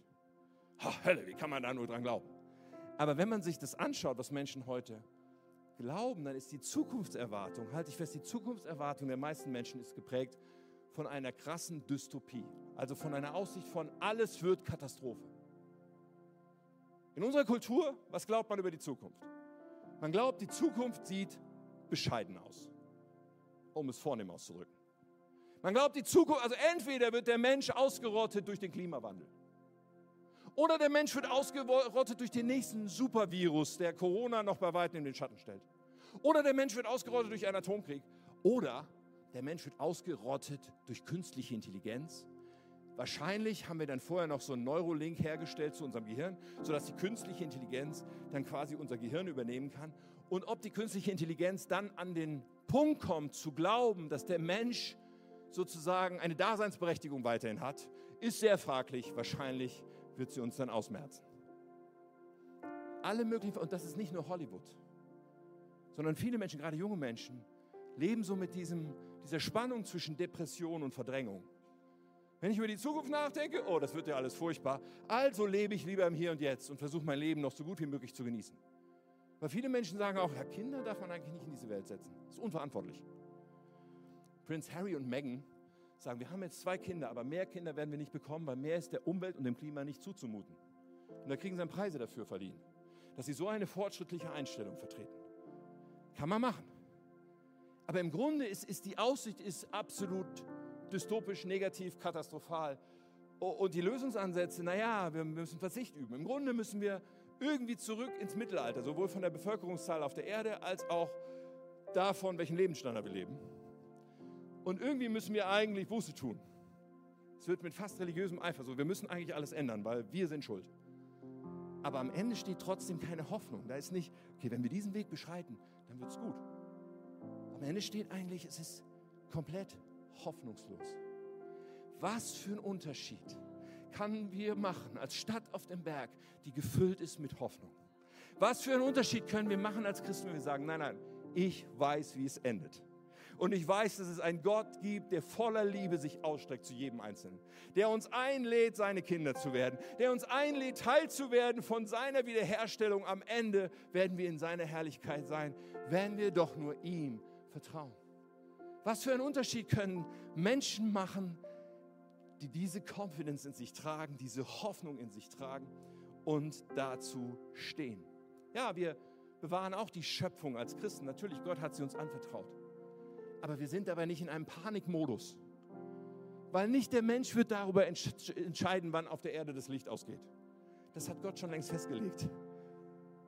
Ha, Hölle, wie kann man da nur dran glauben? Aber wenn man sich das anschaut, was Menschen heute glauben, dann ist die Zukunftserwartung, halte ich fest, die Zukunftserwartung der meisten Menschen ist geprägt von einer krassen Dystopie. Also von einer Aussicht von alles wird Katastrophe. In unserer Kultur, was glaubt man über die Zukunft? Man glaubt, die Zukunft sieht bescheiden aus um es vornehm auszudrücken. Man glaubt, die Zukunft, also entweder wird der Mensch ausgerottet durch den Klimawandel. Oder der Mensch wird ausgerottet durch den nächsten Supervirus, der Corona noch bei weitem in den Schatten stellt. Oder der Mensch wird ausgerottet durch einen Atomkrieg. Oder der Mensch wird ausgerottet durch künstliche Intelligenz. Wahrscheinlich haben wir dann vorher noch so einen Neurolink hergestellt zu unserem Gehirn, sodass die künstliche Intelligenz dann quasi unser Gehirn übernehmen kann. Und ob die künstliche Intelligenz dann an den Punkt kommt, zu glauben, dass der Mensch sozusagen eine Daseinsberechtigung weiterhin hat, ist sehr fraglich. Wahrscheinlich wird sie uns dann ausmerzen. Alle möglichen, und das ist nicht nur Hollywood, sondern viele Menschen, gerade junge Menschen, leben so mit diesem, dieser Spannung zwischen Depression und Verdrängung. Wenn ich über die Zukunft nachdenke, oh, das wird ja alles furchtbar, also lebe ich lieber im Hier und Jetzt und versuche mein Leben noch so gut wie möglich zu genießen. Weil viele Menschen sagen auch, ja, Kinder darf man eigentlich nicht in diese Welt setzen. Das ist unverantwortlich. Prinz Harry und Meghan sagen, wir haben jetzt zwei Kinder, aber mehr Kinder werden wir nicht bekommen, weil mehr ist der Umwelt und dem Klima nicht zuzumuten. Und da kriegen sie dann Preise dafür verliehen, dass sie so eine fortschrittliche Einstellung vertreten. Kann man machen. Aber im Grunde ist, ist die Aussicht ist absolut dystopisch, negativ, katastrophal. Und die Lösungsansätze, naja, wir müssen Verzicht üben. Im Grunde müssen wir irgendwie zurück ins Mittelalter, sowohl von der Bevölkerungszahl auf der Erde als auch davon, welchen Lebensstandard wir leben. Und irgendwie müssen wir eigentlich Buße tun. Es wird mit fast religiösem Eifer so. Wir müssen eigentlich alles ändern, weil wir sind schuld. Aber am Ende steht trotzdem keine Hoffnung. Da ist nicht, okay, wenn wir diesen Weg beschreiten, dann wird es gut. Am Ende steht eigentlich, es ist komplett hoffnungslos. Was für ein Unterschied kann wir machen als Stadt auf dem Berg, die gefüllt ist mit Hoffnung? Was für einen Unterschied können wir machen als Christen, wenn wir sagen, nein, nein, ich weiß, wie es endet. Und ich weiß, dass es einen Gott gibt, der voller Liebe sich ausstreckt zu jedem Einzelnen. Der uns einlädt, seine Kinder zu werden. Der uns einlädt, Teil zu werden von seiner Wiederherstellung. Am Ende werden wir in seiner Herrlichkeit sein, wenn wir doch nur ihm vertrauen. Was für einen Unterschied können Menschen machen, die diese Confidence in sich tragen, diese Hoffnung in sich tragen und dazu stehen. Ja, wir bewahren auch die Schöpfung als Christen. Natürlich, Gott hat sie uns anvertraut. Aber wir sind dabei nicht in einem Panikmodus. Weil nicht der Mensch wird darüber entscheiden, wann auf der Erde das Licht ausgeht. Das hat Gott schon längst festgelegt.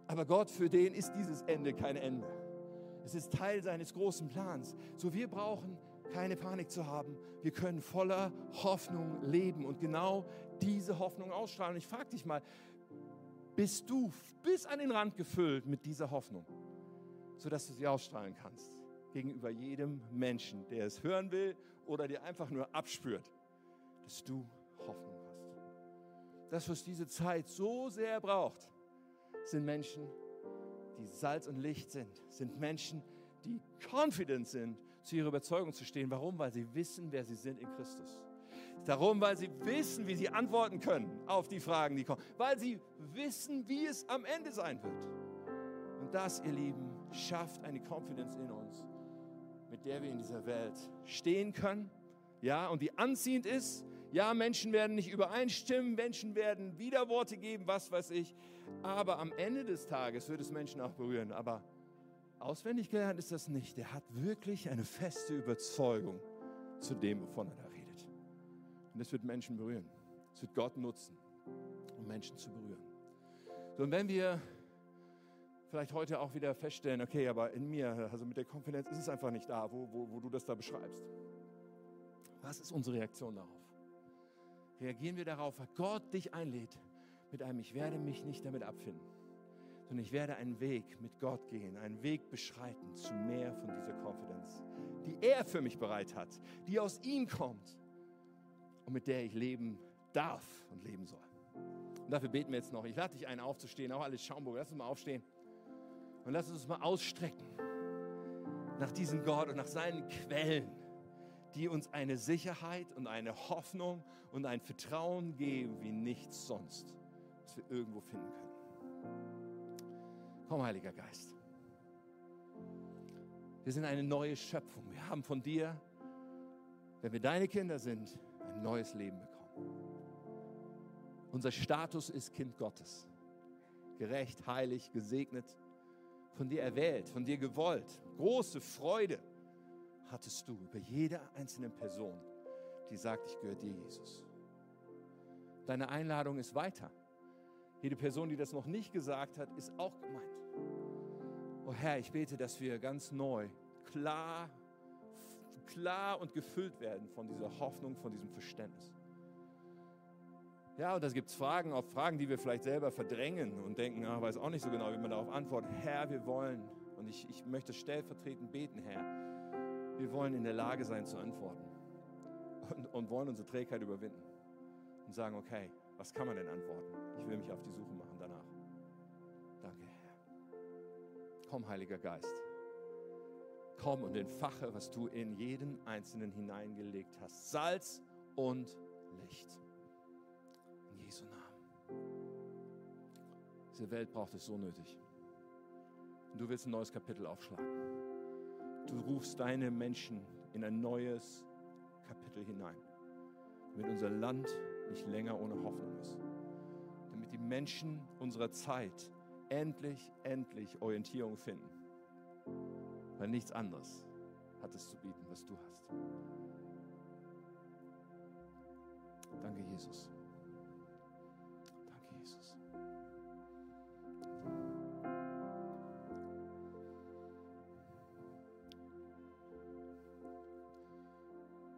Aber Gott, für den ist dieses Ende kein Ende. Es ist Teil seines großen Plans. So wir brauchen keine Panik zu haben. Wir können voller Hoffnung leben und genau diese Hoffnung ausstrahlen. ich frage dich mal, bist du bis an den Rand gefüllt mit dieser Hoffnung, sodass du sie ausstrahlen kannst? gegenüber jedem Menschen, der es hören will oder dir einfach nur abspürt, dass du Hoffnung hast. Das, was diese Zeit so sehr braucht, sind Menschen, die Salz und Licht sind, sind Menschen, die confident sind, zu ihrer Überzeugung zu stehen. Warum? Weil sie wissen, wer sie sind in Christus. Darum, weil sie wissen, wie sie antworten können auf die Fragen, die kommen. Weil sie wissen, wie es am Ende sein wird. Und das, ihr Lieben, schafft eine Confidence in uns, mit der wir in dieser Welt stehen können, ja, und die anziehend ist. Ja, Menschen werden nicht übereinstimmen, Menschen werden Widerworte geben, was weiß ich, aber am Ende des Tages wird es Menschen auch berühren. Aber auswendig gelernt ist das nicht. Der hat wirklich eine feste Überzeugung zu dem, wovon er da redet. Und das wird Menschen berühren. Es wird Gott nutzen, um Menschen zu berühren. So, und wenn wir vielleicht heute auch wieder feststellen, okay, aber in mir, also mit der Konfidenz ist es einfach nicht da, wo, wo, wo du das da beschreibst. Was ist unsere Reaktion darauf? Reagieren wir darauf, weil Gott dich einlädt mit einem, ich werde mich nicht damit abfinden, sondern ich werde einen Weg mit Gott gehen, einen Weg beschreiten zu mehr von dieser Konfidenz, die er für mich bereit hat, die aus ihm kommt und mit der ich leben darf und leben soll. Und dafür beten wir jetzt noch. Ich lade dich ein, aufzustehen, auch alles Schaumburg. Lass uns mal aufstehen. Und lass uns mal ausstrecken nach diesem Gott und nach seinen Quellen, die uns eine Sicherheit und eine Hoffnung und ein Vertrauen geben wie nichts sonst, was wir irgendwo finden können. Komm, Heiliger Geist. Wir sind eine neue Schöpfung. Wir haben von dir, wenn wir deine Kinder sind, ein neues Leben bekommen. Unser Status ist Kind Gottes. Gerecht, heilig, gesegnet von dir erwählt, von dir gewollt. Große Freude hattest du über jede einzelne Person, die sagt, ich gehöre dir, Jesus. Deine Einladung ist weiter. Jede Person, die das noch nicht gesagt hat, ist auch gemeint. Oh Herr, ich bete, dass wir ganz neu, klar, klar und gefüllt werden von dieser Hoffnung, von diesem Verständnis. Ja, und da gibt es Fragen, auch Fragen, die wir vielleicht selber verdrängen und denken, ach, weiß auch nicht so genau, wie man darauf antwortet. Herr, wir wollen, und ich, ich möchte stellvertretend beten, Herr, wir wollen in der Lage sein zu antworten und, und wollen unsere Trägheit überwinden und sagen, okay, was kann man denn antworten? Ich will mich auf die Suche machen danach. Komm, Heiliger Geist. Komm und entfache, was du in jeden Einzelnen hineingelegt hast. Salz und Licht. Jesu Namen. Diese Welt braucht es so nötig. Und du willst ein neues Kapitel aufschlagen. Du rufst deine Menschen in ein neues Kapitel hinein, damit unser Land nicht länger ohne Hoffnung ist. Damit die Menschen unserer Zeit endlich, endlich Orientierung finden. Weil nichts anderes hat es zu bieten, was du hast. Danke, Jesus. Jesus.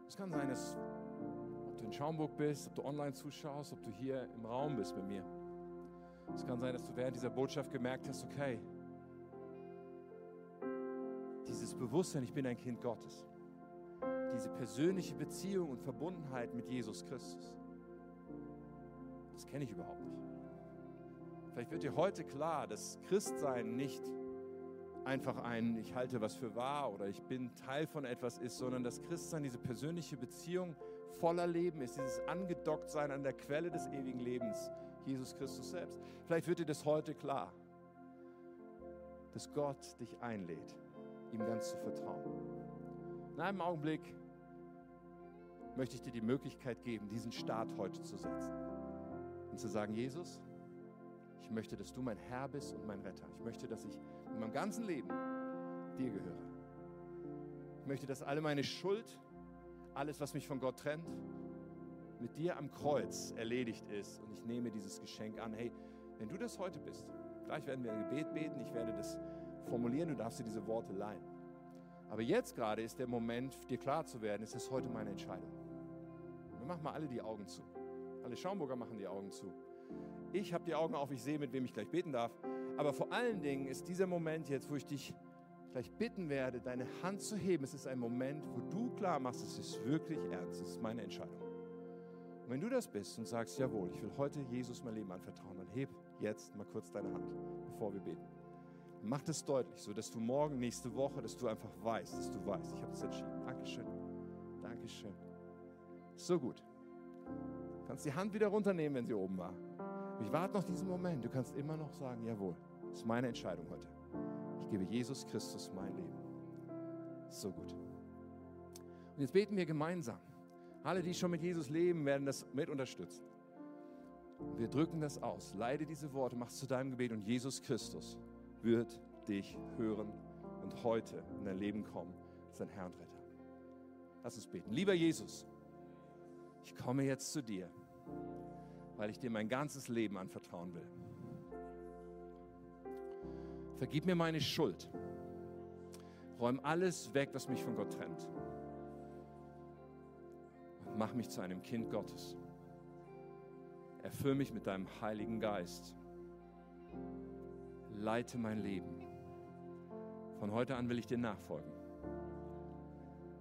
Es kann sein, dass ob du in Schaumburg bist, ob du online zuschaust, ob du hier im Raum bist bei mir. Es kann sein, dass du während dieser Botschaft gemerkt hast, okay, dieses Bewusstsein, ich bin ein Kind Gottes, diese persönliche Beziehung und Verbundenheit mit Jesus Christus, das kenne ich überhaupt nicht. Vielleicht wird dir heute klar, dass Christsein nicht einfach ein Ich halte was für wahr oder ich bin Teil von etwas ist, sondern dass Christsein diese persönliche Beziehung voller Leben ist, dieses angedockt sein an der Quelle des ewigen Lebens, Jesus Christus selbst. Vielleicht wird dir das heute klar, dass Gott dich einlädt, ihm ganz zu vertrauen. In einem Augenblick möchte ich dir die Möglichkeit geben, diesen Start heute zu setzen und zu sagen, Jesus, ich möchte, dass du mein Herr bist und mein Retter. Ich möchte, dass ich in meinem ganzen Leben dir gehöre. Ich möchte, dass alle meine Schuld, alles, was mich von Gott trennt, mit dir am Kreuz erledigt ist. Und ich nehme dieses Geschenk an. Hey, wenn du das heute bist, gleich werden wir ein Gebet beten, ich werde das formulieren, du darfst dir diese Worte leihen. Aber jetzt gerade ist der Moment, dir klar zu werden, ist das heute meine Entscheidung. Wir machen mal alle die Augen zu. Alle Schaumburger machen die Augen zu. Ich habe die Augen auf, ich sehe, mit wem ich gleich beten darf. Aber vor allen Dingen ist dieser Moment jetzt, wo ich dich gleich bitten werde, deine Hand zu heben. Es ist ein Moment, wo du klar machst, es ist wirklich ernst, es ist meine Entscheidung. Und wenn du das bist und sagst, jawohl, ich will heute Jesus mein Leben anvertrauen, dann heb jetzt mal kurz deine Hand, bevor wir beten. Mach das deutlich, so dass du morgen, nächste Woche, dass du einfach weißt, dass du weißt, ich habe das entschieden. Dankeschön. Dankeschön. So gut. Du kannst die Hand wieder runternehmen, wenn sie oben war. Ich warte noch diesen Moment. Du kannst immer noch sagen, jawohl, das ist meine Entscheidung heute. Ich gebe Jesus Christus mein Leben. So gut. Und jetzt beten wir gemeinsam. Alle, die schon mit Jesus leben, werden das mit unterstützen. Wir drücken das aus. Leide diese Worte, mach es zu deinem Gebet und Jesus Christus wird dich hören und heute in dein Leben kommen als dein Herr und Retter. Lass uns beten. Lieber Jesus, ich komme jetzt zu dir weil ich dir mein ganzes Leben anvertrauen will. Vergib mir meine Schuld. Räum alles weg, was mich von Gott trennt. Mach mich zu einem Kind Gottes. Erfüll mich mit deinem Heiligen Geist. Leite mein Leben. Von heute an will ich dir nachfolgen.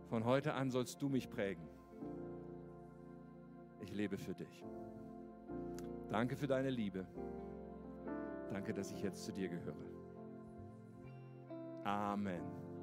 Von heute an sollst du mich prägen. Ich lebe für dich. Danke für deine Liebe. Danke, dass ich jetzt zu dir gehöre. Amen.